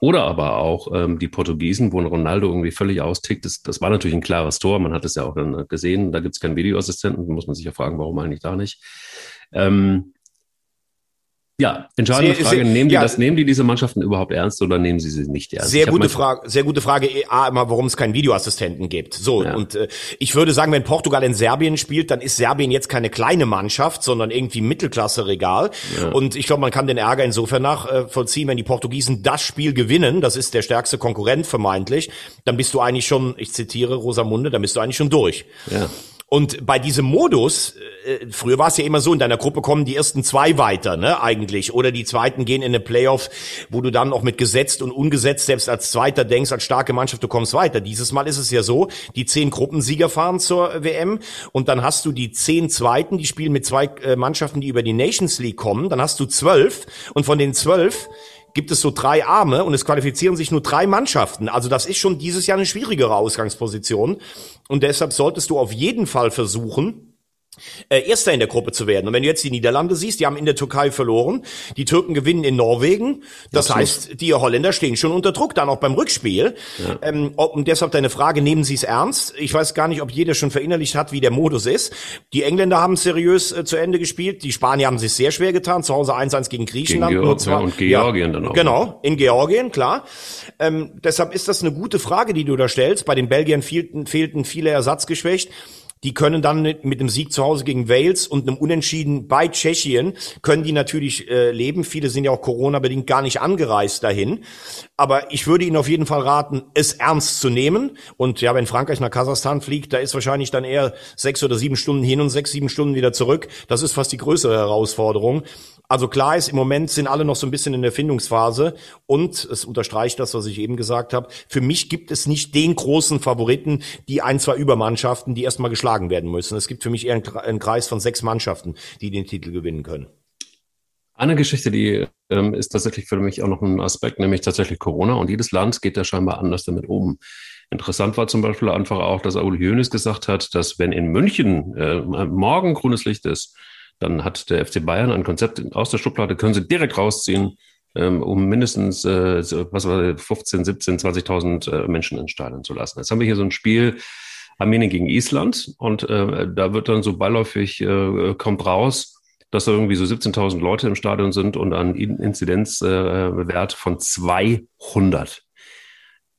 oder aber auch ähm, die Portugiesen, wo ein Ronaldo irgendwie völlig austickt, das, das war natürlich ein klares Tor, man hat es ja auch dann gesehen, da gibt es keinen Videoassistenten, muss man sich ja fragen, warum eigentlich da nicht. Ähm, ja, entscheidende sehr, Frage. Sehr, nehmen, die ja, das, nehmen die diese Mannschaften überhaupt ernst oder nehmen sie sie nicht ernst? Sehr gute Frage. Sehr gute Frage. A, immer, warum es keinen Videoassistenten gibt. So, ja. und äh, ich würde sagen, wenn Portugal in Serbien spielt, dann ist Serbien jetzt keine kleine Mannschaft, sondern irgendwie Mittelklasse-Regal. Ja. Und ich glaube, man kann den Ärger insofern nachvollziehen, wenn die Portugiesen das Spiel gewinnen, das ist der stärkste Konkurrent vermeintlich, dann bist du eigentlich schon, ich zitiere Rosamunde, dann bist du eigentlich schon durch. Ja. Und bei diesem Modus, äh, früher war es ja immer so, in deiner Gruppe kommen die ersten zwei weiter, ne, eigentlich. Oder die zweiten gehen in eine Playoff, wo du dann auch mit gesetzt und ungesetzt selbst als Zweiter denkst, als starke Mannschaft, du kommst weiter. Dieses Mal ist es ja so, die zehn Gruppensieger fahren zur WM und dann hast du die zehn Zweiten, die spielen mit zwei äh, Mannschaften, die über die Nations League kommen. Dann hast du zwölf und von den zwölf gibt es so drei Arme und es qualifizieren sich nur drei Mannschaften. Also das ist schon dieses Jahr eine schwierigere Ausgangsposition. Und deshalb solltest du auf jeden Fall versuchen, äh, Erster in der Gruppe zu werden. Und wenn du jetzt die Niederlande siehst, die haben in der Türkei verloren, die Türken gewinnen in Norwegen. Das Absolut. heißt, die Holländer stehen schon unter Druck, dann auch beim Rückspiel. Ähm, ob, und deshalb deine Frage, nehmen Sie es ernst? Ich weiß gar nicht, ob jeder schon verinnerlicht hat, wie der Modus ist. Die Engländer haben seriös äh, zu Ende gespielt, die Spanier haben sich sehr schwer getan, zu Hause 1-1 gegen Griechenland. Georg- nur zwei- ja, und Georgien dann auch. Genau, in Georgien, klar. Ähm, deshalb ist das eine gute Frage, die du da stellst. Bei den Belgiern fehlten, fehlten viele ersatzgeschwächt. Die können dann mit, einem Sieg zu Hause gegen Wales und einem Unentschieden bei Tschechien, können die natürlich äh, leben. Viele sind ja auch Corona-bedingt gar nicht angereist dahin. Aber ich würde Ihnen auf jeden Fall raten, es ernst zu nehmen. Und ja, wenn Frankreich nach Kasachstan fliegt, da ist wahrscheinlich dann eher sechs oder sieben Stunden hin und sechs, sieben Stunden wieder zurück. Das ist fast die größere Herausforderung. Also klar ist, im Moment sind alle noch so ein bisschen in der Findungsphase und es unterstreicht das, was ich eben gesagt habe. Für mich gibt es nicht den großen Favoriten, die ein, zwei Übermannschaften, die erstmal geschlagen werden müssen. Es gibt für mich eher einen Kre- einen Kreis von sechs Mannschaften, die den Titel gewinnen können. Eine Geschichte, die ähm, ist tatsächlich für mich auch noch ein Aspekt, nämlich tatsächlich Corona. Und jedes Land geht da scheinbar anders damit um. Interessant war zum Beispiel einfach auch, dass Aul Hoeneß gesagt hat, dass wenn in München äh, morgen grünes Licht ist, dann hat der FC Bayern ein Konzept aus der Schublade, können sie direkt rausziehen, ähm, um mindestens äh, was war, 15, 17, 20.000 äh, Menschen ins Stadion zu lassen. Jetzt haben wir hier so ein Spiel Armenien gegen Island und äh, da wird dann so beiläufig, äh, kommt raus, dass da irgendwie so 17.000 Leute im Stadion sind und ein In- Inzidenzwert äh, von 200.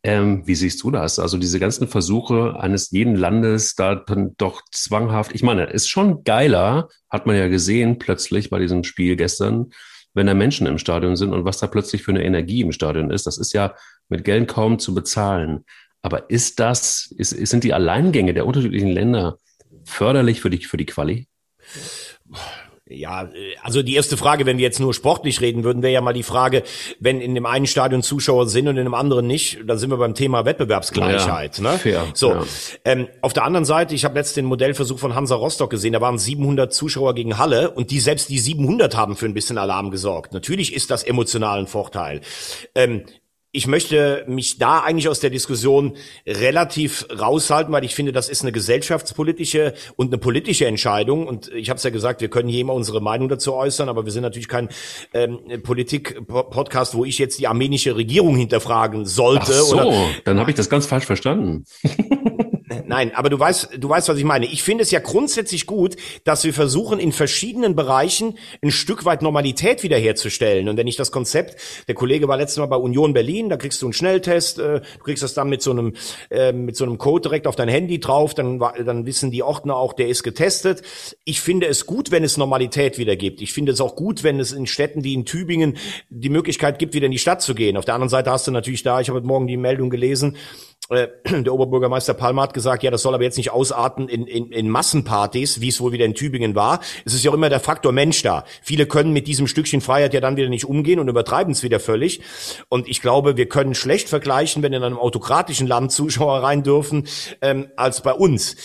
Ähm, wie siehst du das? Also diese ganzen Versuche eines jeden Landes da dann doch zwanghaft, ich meine, ist schon geiler, hat man ja gesehen plötzlich bei diesem Spiel gestern, wenn da Menschen im Stadion sind und was da plötzlich für eine Energie im Stadion ist. Das ist ja mit Geld kaum zu bezahlen. Aber ist das, ist, sind die Alleingänge der unterschiedlichen Länder förderlich für die, für die Quali? Ja, äh, also die erste Frage, wenn wir jetzt nur sportlich reden würden, wäre ja mal die Frage, wenn in dem einen Stadion Zuschauer sind und in dem anderen nicht, dann sind wir beim Thema Wettbewerbsgleichheit. Ja, ne? fair, so, ja. ähm, auf der anderen Seite, ich habe letztens den Modellversuch von Hansa Rostock gesehen, da waren 700 Zuschauer gegen Halle und die selbst die 700 haben für ein bisschen Alarm gesorgt. Natürlich ist das emotional ein Vorteil. Ähm, ich möchte mich da eigentlich aus der Diskussion relativ raushalten, weil ich finde, das ist eine gesellschaftspolitische und eine politische Entscheidung. Und ich habe es ja gesagt, wir können hier immer unsere Meinung dazu äußern, aber wir sind natürlich kein ähm, Politik-Podcast, wo ich jetzt die armenische Regierung hinterfragen sollte. Ach so, Oder, dann habe ich das ganz falsch verstanden. [laughs] Nein, aber du weißt, du weißt, was ich meine. Ich finde es ja grundsätzlich gut, dass wir versuchen, in verschiedenen Bereichen ein Stück weit Normalität wiederherzustellen. Und wenn ich das Konzept, der Kollege war letztes Mal bei Union Berlin, da kriegst du einen Schnelltest, äh, du kriegst das dann mit so einem, äh, mit so einem Code direkt auf dein Handy drauf, dann, dann wissen die Ordner auch, der ist getestet. Ich finde es gut, wenn es Normalität wieder gibt. Ich finde es auch gut, wenn es in Städten wie in Tübingen die Möglichkeit gibt, wieder in die Stadt zu gehen. Auf der anderen Seite hast du natürlich da, ich habe heute Morgen die Meldung gelesen, [clears throat] der Oberbürgermeister Palmer hat gesagt, ja, das soll aber jetzt nicht ausarten in, in, in Massenpartys, wie es wohl wieder in Tübingen war. Es ist ja auch immer der Faktor Mensch da. Viele können mit diesem Stückchen Freiheit ja dann wieder nicht umgehen und übertreiben es wieder völlig. Und ich glaube, wir können schlecht vergleichen, wenn in einem autokratischen Land Zuschauer rein dürfen, ähm, als bei uns.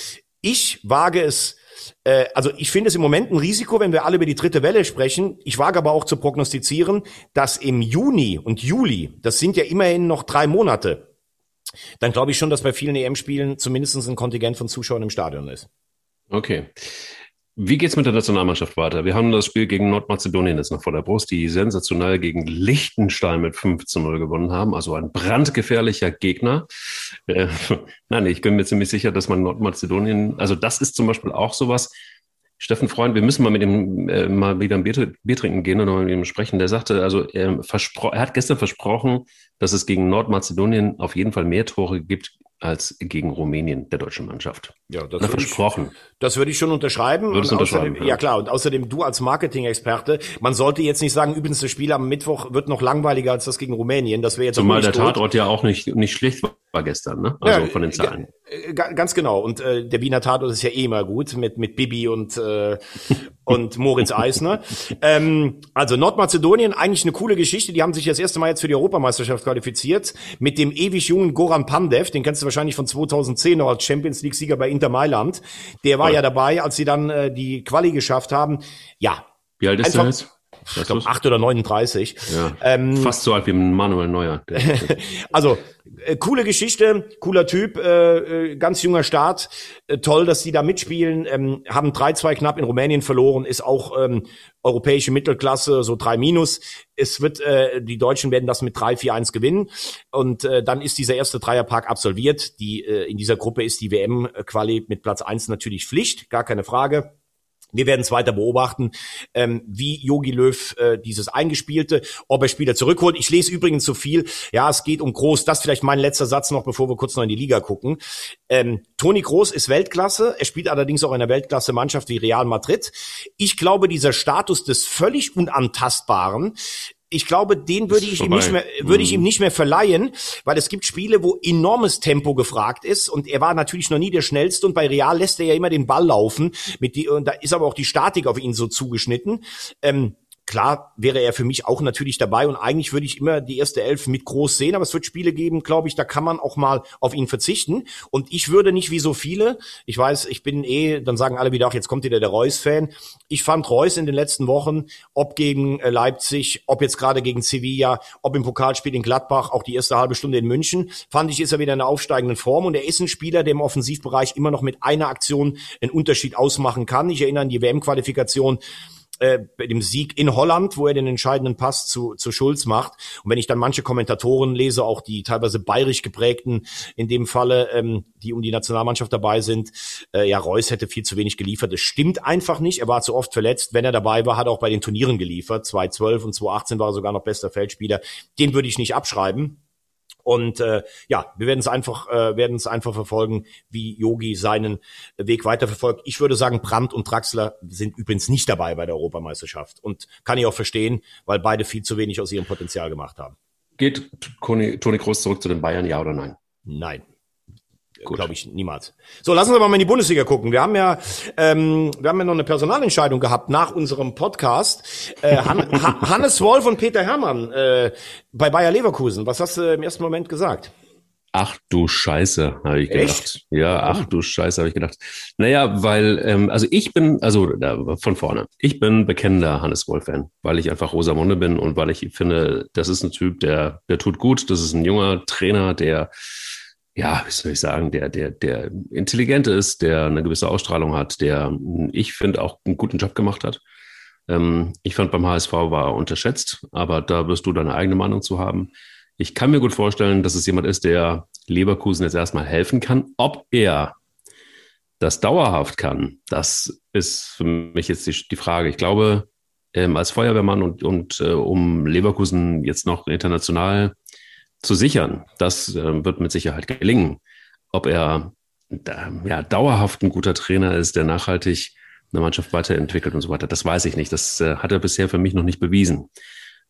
Ich wage es äh, also ich finde es im Moment ein Risiko, wenn wir alle über die dritte Welle sprechen. Ich wage aber auch zu prognostizieren, dass im Juni und Juli, das sind ja immerhin noch drei Monate, dann glaube ich schon, dass bei vielen EM-Spielen zumindest ein Kontingent von Zuschauern im Stadion ist. Okay. Wie geht's mit der Nationalmannschaft weiter? Wir haben das Spiel gegen Nordmazedonien jetzt noch vor der Brust, die sensationell gegen Liechtenstein mit 5 zu 0 gewonnen haben. Also ein brandgefährlicher Gegner. Äh, [laughs] nein, ich bin mir ziemlich sicher, dass man Nordmazedonien, also das ist zum Beispiel auch sowas. Steffen Freund, wir müssen mal mit ihm äh, mal wieder ein Bier, Bier trinken gehen und mal mit ihm sprechen. Der sagte, also er, verspro er hat gestern versprochen, dass es gegen Nordmazedonien auf jeden Fall mehr Tore gibt als gegen Rumänien der deutschen Mannschaft. Ja, das Na, würde ich, versprochen. das würde ich schon unterschreiben. Würdest unterschreiben, außerdem, ja. ja klar, und außerdem du als Marketing-Experte, man sollte jetzt nicht sagen, übrigens das Spiel am Mittwoch wird noch langweiliger als das gegen Rumänien. Das wäre jetzt Zumal der. Tatort ja auch nicht, nicht schlecht war gestern, ne? Also Ja, von den Zahlen. Äh, ga- Ganz genau. Und äh, der Wiener Tatort ist ja eh immer gut mit mit Bibi und äh, [laughs] und Moritz Eisner. Ähm, also Nordmazedonien eigentlich eine coole Geschichte. Die haben sich das erste Mal jetzt für die Europameisterschaft qualifiziert mit dem ewig jungen Goran Pandev. Den kennst du wahrscheinlich von 2010 noch als Champions League Sieger bei Inter Mailand. Der war Ja. ja dabei, als sie dann äh, die Quali geschafft haben. Ja, Wie alt ist Einfach- der jetzt? Ich glaube, 8 oder 39. Ja, ähm, fast so alt wie Manuel Neuer. [laughs] also, äh, coole Geschichte, cooler Typ, äh, äh, ganz junger Start. Äh, toll, dass die da mitspielen. Ähm, haben 3-2 knapp in Rumänien verloren, ist auch ähm, europäische Mittelklasse, so 3 minus. Es wird, äh, die Deutschen werden das mit 3-4-1 gewinnen. Und äh, dann ist dieser erste Dreierpark absolviert. Die, äh, in dieser Gruppe ist die WM-Quali mit Platz 1 natürlich Pflicht, gar keine Frage. Wir werden es weiter beobachten, ähm, wie Yogi Löw äh, dieses Eingespielte, ob er Spieler zurückholt. Ich lese übrigens so viel. Ja, es geht um Groß. Das vielleicht mein letzter Satz noch, bevor wir kurz noch in die Liga gucken. Ähm, Toni Groß ist Weltklasse. Er spielt allerdings auch in einer Weltklasse-Mannschaft wie Real Madrid. Ich glaube, dieser Status des völlig Unantastbaren ich glaube, den würde ich ihm nicht mehr, würde ich ihm mhm. nicht mehr verleihen, weil es gibt Spiele, wo enormes Tempo gefragt ist und er war natürlich noch nie der schnellste und bei Real lässt er ja immer den Ball laufen mit die, und da ist aber auch die Statik auf ihn so zugeschnitten. Ähm, Klar wäre er für mich auch natürlich dabei und eigentlich würde ich immer die erste Elf mit groß sehen, aber es wird Spiele geben, glaube ich, da kann man auch mal auf ihn verzichten. Und ich würde nicht wie so viele, ich weiß, ich bin eh, dann sagen alle wieder, ach, jetzt kommt wieder der Reus-Fan. Ich fand Reus in den letzten Wochen, ob gegen äh, Leipzig, ob jetzt gerade gegen Sevilla, ob im Pokalspiel in Gladbach, auch die erste halbe Stunde in München, fand ich, ist er wieder in einer aufsteigenden Form und er ist ein Spieler, der im Offensivbereich immer noch mit einer Aktion einen Unterschied ausmachen kann. Ich erinnere an die WM-Qualifikation äh, bei dem Sieg in Holland, wo er den entscheidenden Pass zu, zu Schulz macht. Und wenn ich dann manche Kommentatoren lese, auch die teilweise bayerisch geprägten, in dem Falle, ähm, die um die Nationalmannschaft dabei sind, äh, ja, Reus hätte viel zu wenig geliefert. Das stimmt einfach nicht. Er war zu oft verletzt. Wenn er dabei war, hat er auch bei den Turnieren geliefert. 2012 und 2018 war er sogar noch bester Feldspieler. Den würde ich nicht abschreiben. Und äh, ja, wir werden es einfach, äh, werden es einfach verfolgen, wie Yogi seinen Weg weiterverfolgt. Ich würde sagen, Brandt und Draxler sind übrigens nicht dabei bei der Europameisterschaft. Und kann ich auch verstehen, weil beide viel zu wenig aus ihrem Potenzial gemacht haben. Geht Toni, Toni Kroos zurück zu den Bayern, ja oder nein? Nein. Glaube ich niemals. So, lassen Sie mal in die Bundesliga gucken. Wir haben ja, ähm, wir haben ja noch eine Personalentscheidung gehabt nach unserem Podcast. Äh, Han [laughs] ha Hannes Wolf und Peter Herrmann äh, bei Bayer Leverkusen. Was hast du im ersten Moment gesagt? Ach du Scheiße, habe ich gedacht. Echt? Ja, ach du Scheiße, habe ich gedacht. Naja, weil, ähm, also ich bin, also äh, von vorne, ich bin bekennender Hannes Wolf-Fan, weil ich einfach Rosamunde bin und weil ich finde, das ist ein Typ, der, der tut gut. Das ist ein junger Trainer, der ja, wie soll ich sagen, der, der, der intelligent ist, der eine gewisse Ausstrahlung hat, der, ich finde, auch einen guten Job gemacht hat. Ähm, ich fand beim HSV war unterschätzt, aber da wirst du deine eigene Meinung zu haben. Ich kann mir gut vorstellen, dass es jemand ist, der Leverkusen jetzt erstmal helfen kann. Ob er das dauerhaft kann, das ist für mich jetzt die, die Frage. Ich glaube, ähm, als Feuerwehrmann und, und äh, um Leverkusen jetzt noch international zu sichern. Das äh, wird mit Sicherheit gelingen. Ob er da, ja, dauerhaft ein guter Trainer ist, der nachhaltig eine Mannschaft weiterentwickelt und so weiter, das weiß ich nicht. Das äh, hat er bisher für mich noch nicht bewiesen.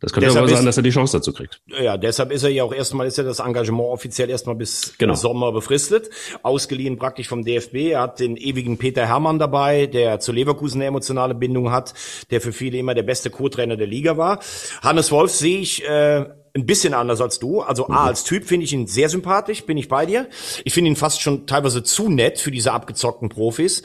Das könnte deshalb aber sein, dass er die Chance dazu kriegt. Ja, deshalb ist er ja auch erstmal, ist ja das Engagement offiziell erstmal bis genau. Sommer befristet. Ausgeliehen praktisch vom DFB. Er hat den ewigen Peter Hermann dabei, der zu Leverkusen eine emotionale Bindung hat, der für viele immer der beste Co-Trainer der Liga war. Hannes Wolf sehe ich äh, ein bisschen anders als du. Also A, mhm. als Typ finde ich ihn sehr sympathisch, bin ich bei dir. Ich finde ihn fast schon teilweise zu nett für diese abgezockten Profis.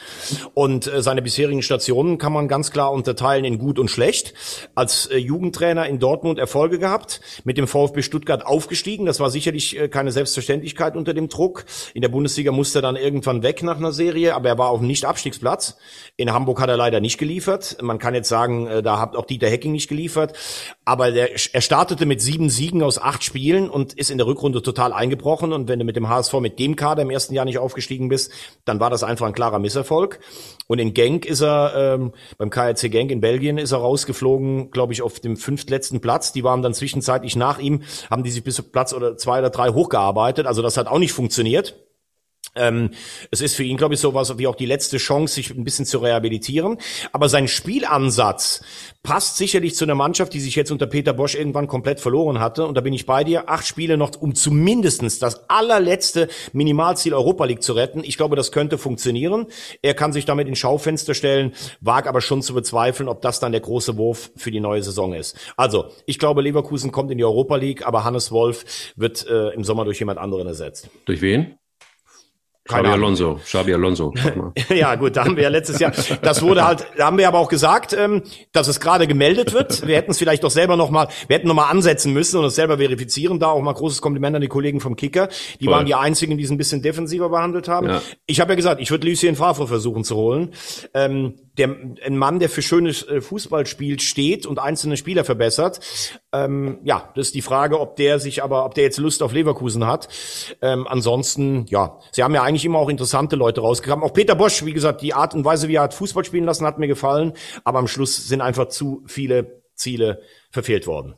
Und äh, seine bisherigen Stationen kann man ganz klar unterteilen in gut und schlecht. Als äh, Jugendtrainer in Dortmund Erfolge gehabt, mit dem VfB Stuttgart aufgestiegen. Das war sicherlich äh, keine Selbstverständlichkeit unter dem Druck. In der Bundesliga musste er dann irgendwann weg nach einer Serie, aber er war auf dem Nicht-Abstiegsplatz. In Hamburg hat er leider nicht geliefert. Man kann jetzt sagen, äh, da hat auch Dieter Hecking nicht geliefert. Aber der, er startete mit sieben Siegen aus acht Spielen und ist in der Rückrunde total eingebrochen. Und wenn du mit dem HSV mit dem Kader im ersten Jahr nicht aufgestiegen bist, dann war das einfach ein klarer Misserfolg. Und in Genk ist er, ähm, beim KRC Genk in Belgien ist er rausgeflogen, glaube ich, auf dem fünftletzten Platz. Die waren dann zwischenzeitlich nach ihm, haben die sich bis Platz oder zwei oder drei hochgearbeitet. Also das hat auch nicht funktioniert. Ähm, es ist für ihn, glaube ich, sowas wie auch die letzte Chance, sich ein bisschen zu rehabilitieren. Aber sein Spielansatz passt sicherlich zu einer Mannschaft, die sich jetzt unter Peter Bosch irgendwann komplett verloren hatte. Und da bin ich bei dir. Acht Spiele noch, um zumindestens das allerletzte Minimalziel Europa League zu retten. Ich glaube, das könnte funktionieren. Er kann sich damit in Schaufenster stellen, wag aber schon zu bezweifeln, ob das dann der große Wurf für die neue Saison ist. Also, ich glaube, Leverkusen kommt in die Europa League, aber Hannes Wolf wird äh, im Sommer durch jemand anderen ersetzt. Durch wen? Xabi Alonso, Xabi Alonso. [laughs] ja, gut, da haben wir ja letztes Jahr, das wurde halt, da haben wir aber auch gesagt, ähm, dass es gerade gemeldet wird. Wir hätten es vielleicht doch selber noch mal, wir hätten noch mal ansetzen müssen und es selber verifizieren. Da auch mal großes Kompliment an die Kollegen vom Kicker. Die Voll. waren die einzigen, die es ein bisschen defensiver behandelt haben. Ja. Ich habe ja gesagt, ich würde Lucien Favre versuchen zu holen. Ähm, der, ein Mann, der für schönes äh, Fußballspiel steht und einzelne Spieler verbessert. Ähm, ja, das ist die Frage, ob der sich aber, ob der jetzt Lust auf Leverkusen hat. Ähm, ansonsten, ja, sie haben ja eigentlich immer auch interessante Leute rausgekommen. Auch Peter Bosch, wie gesagt, die Art und Weise, wie er hat Fußball spielen lassen, hat mir gefallen. Aber am Schluss sind einfach zu viele Ziele verfehlt worden.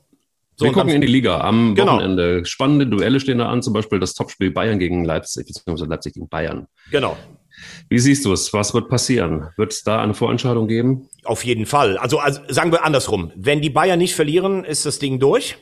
So, Wir gucken in die Liga am genau. Wochenende. Spannende Duelle stehen da an, zum Beispiel das Topspiel Bayern gegen Leipzig, beziehungsweise Leipzig gegen Bayern. Genau. Wie siehst du es? Was wird passieren? Wird es da eine Vorentscheidung geben? Auf jeden Fall. Also, also sagen wir andersrum. Wenn die Bayern nicht verlieren, ist das Ding durch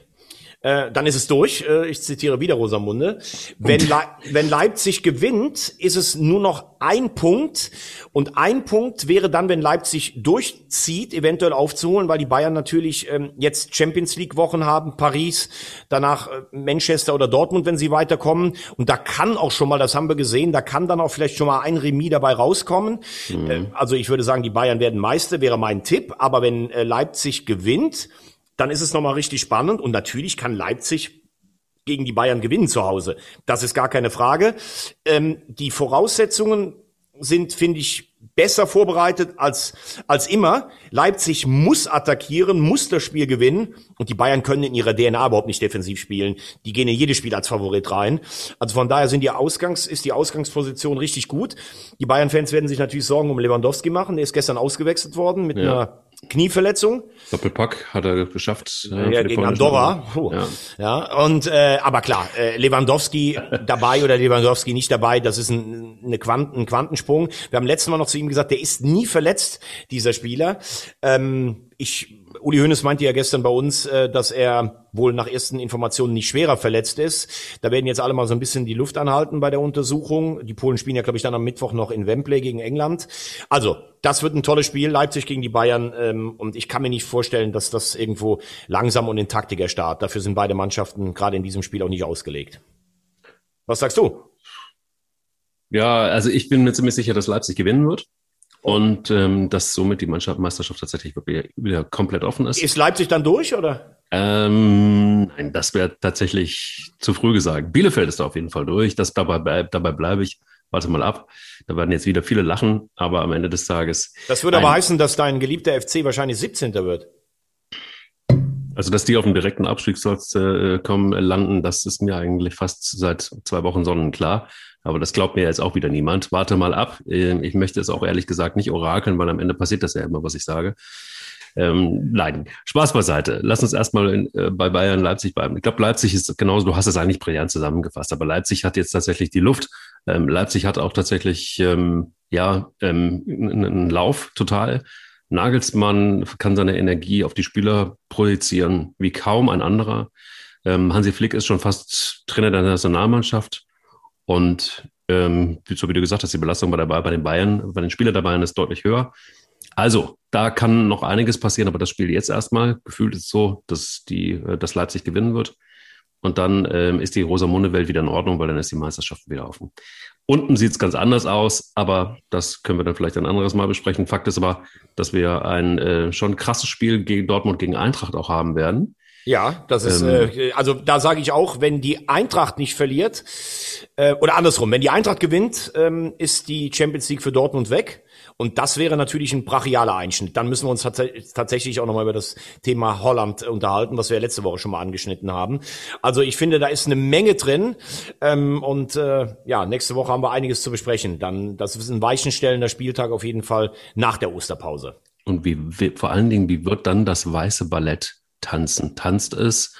äh, dann ist es durch. Äh, ich zitiere wieder Rosamunde. Wenn, Le wenn Leipzig gewinnt, ist es nur noch ein Punkt. Und ein Punkt wäre dann, wenn Leipzig durchzieht, eventuell aufzuholen, weil die Bayern natürlich ähm, jetzt Champions League Wochen haben, Paris, danach äh, Manchester oder Dortmund, wenn sie weiterkommen. Und da kann auch schon mal, das haben wir gesehen, da kann dann auch vielleicht schon mal ein Remis dabei rauskommen. Mhm. Äh, also ich würde sagen, die Bayern werden Meister, wäre mein Tipp. Aber wenn äh, Leipzig gewinnt, dann ist es nochmal richtig spannend und natürlich kann Leipzig gegen die Bayern gewinnen zu Hause. Das ist gar keine Frage. Ähm, die Voraussetzungen sind, finde ich, besser vorbereitet als, als immer. Leipzig muss attackieren, muss das Spiel gewinnen und die Bayern können in ihrer DNA überhaupt nicht defensiv spielen. Die gehen in jedes Spiel als Favorit rein. Also von daher sind die Ausgangs, ist die Ausgangsposition richtig gut. Die Bayern-Fans werden sich natürlich Sorgen um Lewandowski machen. Der ist gestern ausgewechselt worden mit ja. einer Knieverletzung. Doppelpack hat er geschafft. Äh, ja, gegen Andorra. Ja. ja. Und äh, aber klar, äh, Lewandowski dabei oder Lewandowski nicht dabei, das ist ein, eine Quanten, ein Quantensprung. Wir haben letztes Mal noch zu ihm gesagt, der ist nie verletzt, dieser Spieler. Ähm, ich Uli Hoeneß meinte ja gestern bei uns, äh, dass er wohl nach ersten Informationen nicht schwerer verletzt ist. Da werden jetzt alle mal so ein bisschen die Luft anhalten bei der Untersuchung. Die Polen spielen ja, glaube ich, dann am Mittwoch noch in Wembley gegen England. Also, das wird ein tolles Spiel, Leipzig gegen die Bayern. Ähm, und ich kann mir nicht vorstellen, dass das irgendwo langsam und in Taktik erstarrt. Dafür sind beide Mannschaften gerade in diesem Spiel auch nicht ausgelegt. Was sagst du? Ja, also ich bin mir ziemlich sicher, dass Leipzig gewinnen wird und ähm, dass somit die Mannschaft Meisterschaft tatsächlich wieder komplett offen ist. Ist Leipzig dann durch oder? Ähm, nein, das wäre tatsächlich zu früh gesagt. Bielefeld ist da auf jeden Fall durch. Das dabei, dabei bleibe ich. Warte mal ab. Da werden jetzt wieder viele lachen, aber am Ende des Tages. Das würde aber heißen, dass dein geliebter FC wahrscheinlich 17. wird. Also, dass die auf dem direkten Abstiegsplatz äh, kommen, landen, das ist mir eigentlich fast seit zwei Wochen sonnenklar. Aber das glaubt mir jetzt auch wieder niemand. Warte mal ab. Ähm, ich möchte es auch ehrlich gesagt nicht orakeln, weil am Ende passiert das ja immer, was ich sage. Ähm, nein, Spaß beiseite. Lass uns erstmal äh, bei Bayern Leipzig bleiben. Ich glaube, Leipzig ist genauso, du hast es eigentlich brillant zusammengefasst, aber Leipzig hat jetzt tatsächlich die Luft. Ähm, Leipzig hat auch tatsächlich ähm, ja ähm, einen Lauf total. Nagelsmann kann seine Energie auf die Spieler projizieren wie kaum ein anderer. Ähm, Hansi Flick ist schon fast Trainer der Nationalmannschaft. Und ähm, so wie du gesagt hast, die Belastung bei, der, bei den Bayern, bei den Spielern der Bayern ist deutlich höher. Also, da kann noch einiges passieren, aber das Spiel jetzt erstmal. Gefühlt ist es so, dass, die, äh, dass Leipzig gewinnen wird. Und dann ähm, ist die Rosamunde-Welt wieder in Ordnung, weil dann ist die Meisterschaft wieder offen. Unten sieht es ganz anders aus, aber das können wir dann vielleicht ein anderes Mal besprechen. Fakt ist aber, dass wir ein äh, schon krasses Spiel gegen Dortmund gegen Eintracht auch haben werden. Ja, das ist, ähm, äh, also da sage ich auch, wenn die Eintracht nicht verliert, äh, oder andersrum, wenn die Eintracht gewinnt, ähm, ist die Champions League für Dortmund weg. Und das wäre natürlich ein brachialer Einschnitt. Dann müssen wir uns tats tatsächlich auch nochmal über das Thema Holland unterhalten, was wir letzte Woche schon mal angeschnitten haben. Also ich finde, da ist eine Menge drin. Ähm, und äh, ja, nächste Woche haben wir einiges zu besprechen. Dann, das ist ein weichenstellender Spieltag auf jeden Fall nach der Osterpause. Und wie, wie vor allen Dingen, wie wird dann das weiße Ballett tanzen? Tanzt es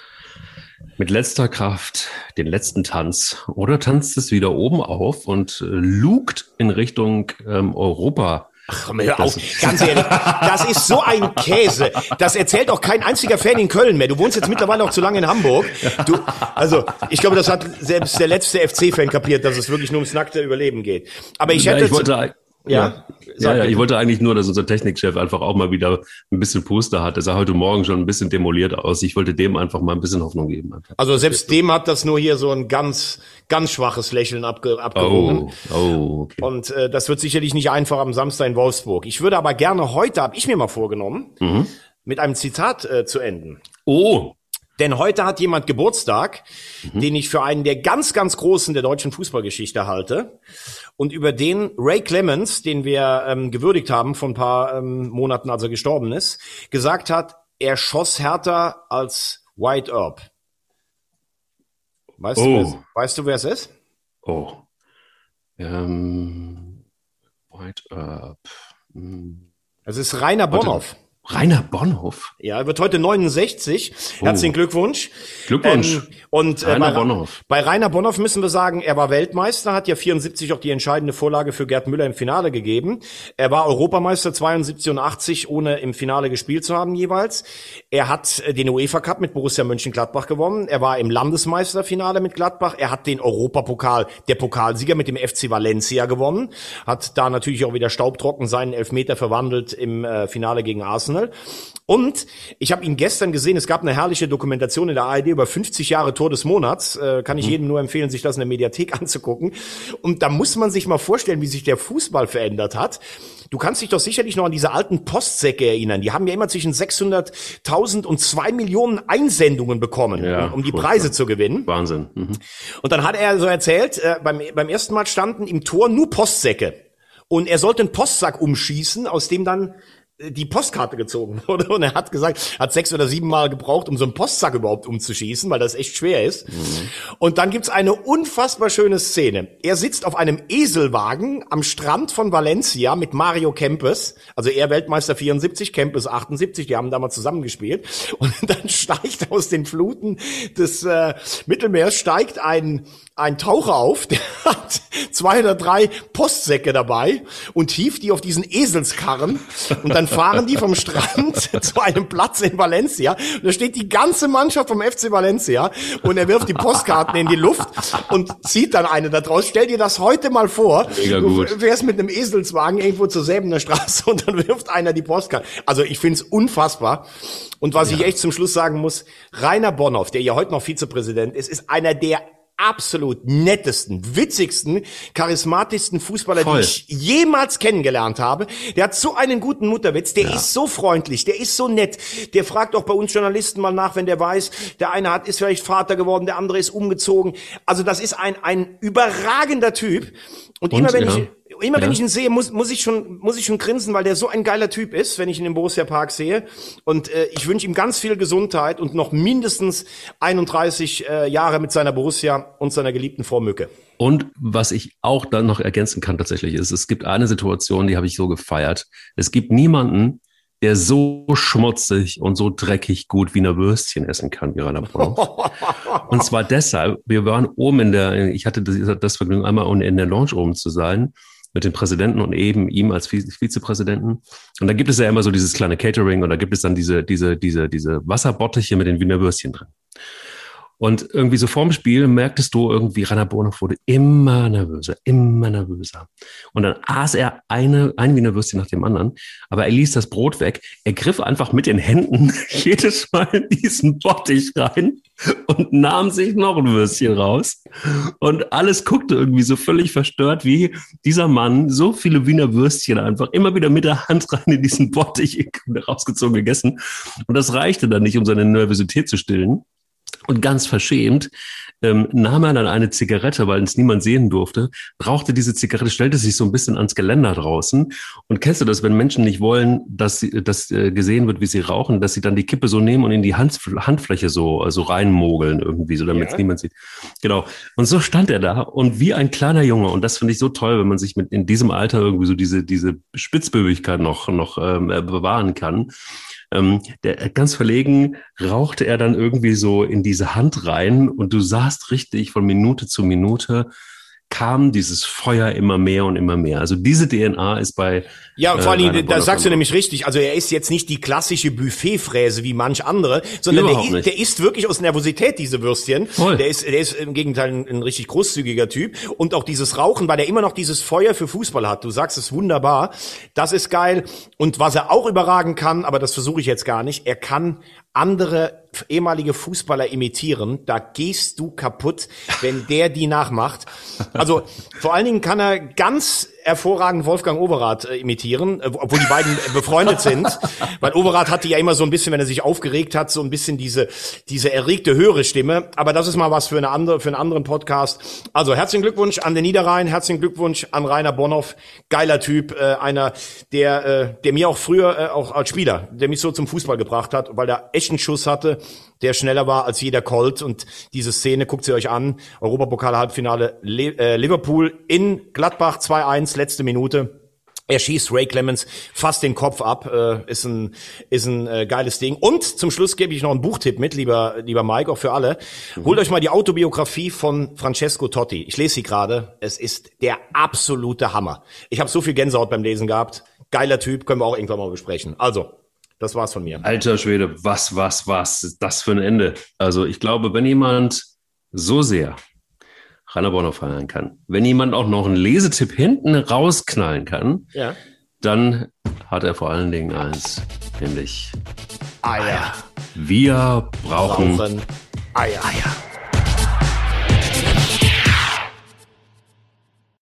mit letzter Kraft den letzten Tanz oder tanzt es wieder oben auf und lugt in Richtung ähm, Europa? Ach, hör auf. Ganz ehrlich, das ist so ein Käse. Das erzählt auch kein einziger Fan in Köln mehr. Du wohnst jetzt mittlerweile auch zu lange in Hamburg. Du, also, ich glaube, das hat selbst der letzte FC-Fan kapiert, dass es wirklich nur ums nackte Überleben geht. Aber ich hätte, ja, ich wollte, Ja, ja, ja, ich wollte eigentlich nur, dass unser Technikchef einfach auch mal wieder ein bisschen Puster hat. Er sah heute Morgen schon ein bisschen demoliert aus. Ich wollte dem einfach mal ein bisschen Hoffnung geben. Also selbst dem hat das nur hier so ein ganz, ganz schwaches Lächeln abge abgerungen. Oh, oh, okay. Und äh, das wird sicherlich nicht einfach am Samstag in Wolfsburg. Ich würde aber gerne heute, habe ich mir mal vorgenommen, Mhm. mit einem Zitat äh, zu enden. Oh, Denn heute hat jemand Geburtstag, Mhm. den ich für einen der ganz, ganz großen der deutschen Fußballgeschichte halte. Und über den Ray Clemens, den wir ähm, gewürdigt haben vor ein paar ähm, Monaten, als er gestorben ist, gesagt hat, er schoss härter als White Earp. Weißt, Oh. du, wer, weißt du, wer es ist? oh. Ähm, White Earp. Hm. Es ist Rainer. Bonhoff. Rainer Bonhoff. Ja, er wird heute 69. Herzlichen Glückwunsch. Glückwunsch. Ähm, und äh, Rainer bei, Bonhoff. bei Rainer Bonhoff müssen wir sagen, er war Weltmeister, hat ja 74 auch die entscheidende Vorlage für Gerd Müller im Finale gegeben. Er war Europameister 72 und 80, ohne im Finale gespielt zu haben jeweils. Er hat äh, den UEFA Cup mit Borussia Mönchengladbach gewonnen. Er war im Landesmeisterfinale mit Gladbach. Er hat den Europapokal, der Pokalsieger mit dem FC Valencia gewonnen. Hat da natürlich auch wieder staubtrocken seinen Elfmeter verwandelt im äh, Finale gegen Arsenal. Und ich habe ihn gestern gesehen, es gab eine herrliche Dokumentation in der ARD über 50 Jahre Tor des Monats. Äh, kann ich jedem nur empfehlen, sich das in der Mediathek [laughs] anzugucken. Und da muss man sich mal vorstellen, wie sich der Fußball verändert hat. Du kannst dich doch sicherlich noch an diese alten Postsäcke erinnern. Die haben ja immer zwischen 600.000 und 2 Millionen Einsendungen bekommen, Ja, um, um die. Preise zu gewinnen. Wahnsinn. Mhm. Und dann hat er so erzählt, äh, beim, beim ersten Mal standen im Tor nur Postsäcke. Und er sollte einen Postsack umschießen, aus dem dann die Postkarte gezogen [laughs] wurde. Und er hat gesagt, hat sechs oder sieben Mal gebraucht, um so einen Postsack überhaupt umzuschießen, weil das echt schwer ist. Und dann gibt's eine unfassbar schöne Szene. Er sitzt auf einem Eselwagen am Strand von Valencia mit Mario Kempes. Also er Weltmeister 74, Kempes 78, die haben damals zusammengespielt. Und [laughs] dann steigt aus den Fluten des äh, Mittelmeers, steigt ein, ein Taucher auf, [laughs] der hat zwei oder drei Postsäcke dabei und hieft die auf diesen Eselskarren. Und dann fahren die vom Strand [laughs] zu einem Platz in Valencia. Und da steht die ganze Mannschaft vom FC Valencia und er wirft die Postkarten in die Luft und zieht dann eine da draus. Stell dir das heute mal vor. Mega du gut. fährst mit einem Eselswagen irgendwo zur Säbener Straße und dann wirft einer die Postkarte. Also ich find's unfassbar. Und was ich echt zum Schluss sagen muss, Rainer Bonhoff, der ja heute noch Vizepräsident ist, ist einer der absolut nettesten, witzigsten, charismatischsten Fußballer, Voll. die ich jemals kennengelernt habe. Der hat so einen guten Mutterwitz, der ist so freundlich, der ist so nett. Der fragt auch bei uns Journalisten mal nach, wenn der weiß, der eine hat ist vielleicht Vater geworden, der andere ist umgezogen. Also das ist ein ein überragender Typ. Und, Und, immer wenn ja. ich Immer wenn Ja. ich ihn sehe, muss, muss ich schon, muss ich schon grinsen, weil der so ein geiler Typ ist, wenn ich ihn im Borussia Park sehe. Und äh, ich wünsche ihm ganz viel Gesundheit und noch mindestens 31 äh, Jahre mit seiner Borussia und seiner geliebten Frau Mücke. Und was ich auch dann noch ergänzen kann tatsächlich ist, es gibt eine Situation, die habe ich so gefeiert. Es gibt niemanden, der so schmutzig und so dreckig gut Wiener Würstchen essen kann wie Rainer Bonhoff. Und zwar deshalb, wir waren oben in der, ich hatte das, das Vergnügen, einmal in der Lounge oben zu sein mit dem Präsidenten und eben ihm als Vize- Vizepräsidenten. Und da gibt es ja immer so dieses kleine Catering und da gibt es dann diese, diese, diese, diese Wasserbottiche mit den Wiener Würstchen drin. Und irgendwie so vorm Spiel merktest du irgendwie, Rainer Bonhoff wurde immer nervöser, immer nervöser. Und dann aß er eine, ein Wiener Würstchen nach dem anderen, aber er ließ das Brot weg. Er griff einfach mit den Händen [laughs] jedes Mal in diesen Bottich rein und nahm sich noch ein Würstchen raus. Und alles guckte irgendwie so völlig verstört, wie dieser Mann so viele Wiener Würstchen einfach immer wieder mit der Hand rein in diesen Bottich [laughs] rausgezogen gegessen. Und das reichte dann nicht, um seine Nervosität zu stillen. Und ganz verschämt ähm, nahm er dann eine Zigarette, weil es niemand sehen durfte, rauchte diese Zigarette, stellte sich so ein bisschen ans Geländer draußen. Und kennst du das, wenn Menschen nicht wollen, dass sie, dass äh, gesehen wird, wie sie rauchen, dass sie dann die Kippe so nehmen und in die Hand, Handfläche so also reinmogeln irgendwie, so damit es Ja. niemand sieht. Genau. Und so stand er da und wie ein kleiner Junge. Und das finde ich so toll, wenn man sich mit in diesem Alter irgendwie so diese diese Spitzbübigkeit noch noch ähm, äh, bewahren kann. Ähm, der, ganz verlegen rauchte er dann irgendwie so in diese Hand rein und du sahst richtig von Minute zu Minute kam dieses Feuer immer mehr und immer mehr. Also diese DNA ist bei ja, und vor äh, allem, Rainer da sagst du nämlich richtig. Also er ist jetzt nicht die klassische Buffetfräse wie manch andere, sondern der, der isst wirklich aus Nervosität diese Würstchen. Voll. Der ist, der ist im Gegenteil ein, ein richtig großzügiger Typ. Und auch dieses Rauchen, weil er immer noch dieses Feuer für Fußball hat. Du sagst es wunderbar. Das ist geil. Und was er auch überragen kann, aber das versuche ich jetzt gar nicht, er kann andere ehemalige Fußballer imitieren, da gehst du kaputt, wenn der die nachmacht. Also vor allen Dingen kann er ganz hervorragend Wolfgang Overath äh, imitieren, äh, obwohl die beiden äh, befreundet sind, [laughs] weil Overath hatte ja immer so ein bisschen, wenn er sich aufgeregt hat, so ein bisschen diese diese erregte höhere Stimme. Aber das ist mal was für eine andere für einen anderen Podcast. Also herzlichen Glückwunsch an den Niederrhein, herzlichen Glückwunsch an Rainer Bonhoff, geiler Typ, äh, einer der äh, der mir auch früher äh, auch als Spieler, der mich so zum Fußball gebracht hat, weil er echt einen Schuss hatte, der schneller war als jeder Colt. Und diese Szene guckt sie euch an, Europapokal Halbfinale Le äh, Liverpool in Gladbach 2-1 letzte Minute. Er schießt Ray Clemens fast den Kopf ab, äh, ist ein ist ein äh, geiles Ding. Und zum Schluss gebe ich noch einen Buchtipp mit, lieber lieber Mike, auch für alle. Holt euch mal die Autobiografie von Francesco Totti. Ich lese sie gerade. Es ist der absolute Hammer. Ich habe so viel Gänsehaut beim Lesen gehabt. Geiler Typ, können wir auch irgendwann mal besprechen. Also, das war's von mir. Alter Schwede, was, was, was ist das für ein Ende? Also ich glaube, wenn jemand so sehr Rainer Bonhoff feiern kann, wenn jemand auch noch einen Lesetipp hinten rausknallen kann, Ja. dann hat er vor allen Dingen eins, nämlich Eier. wir brauchen Rauchen. Eier. Eier.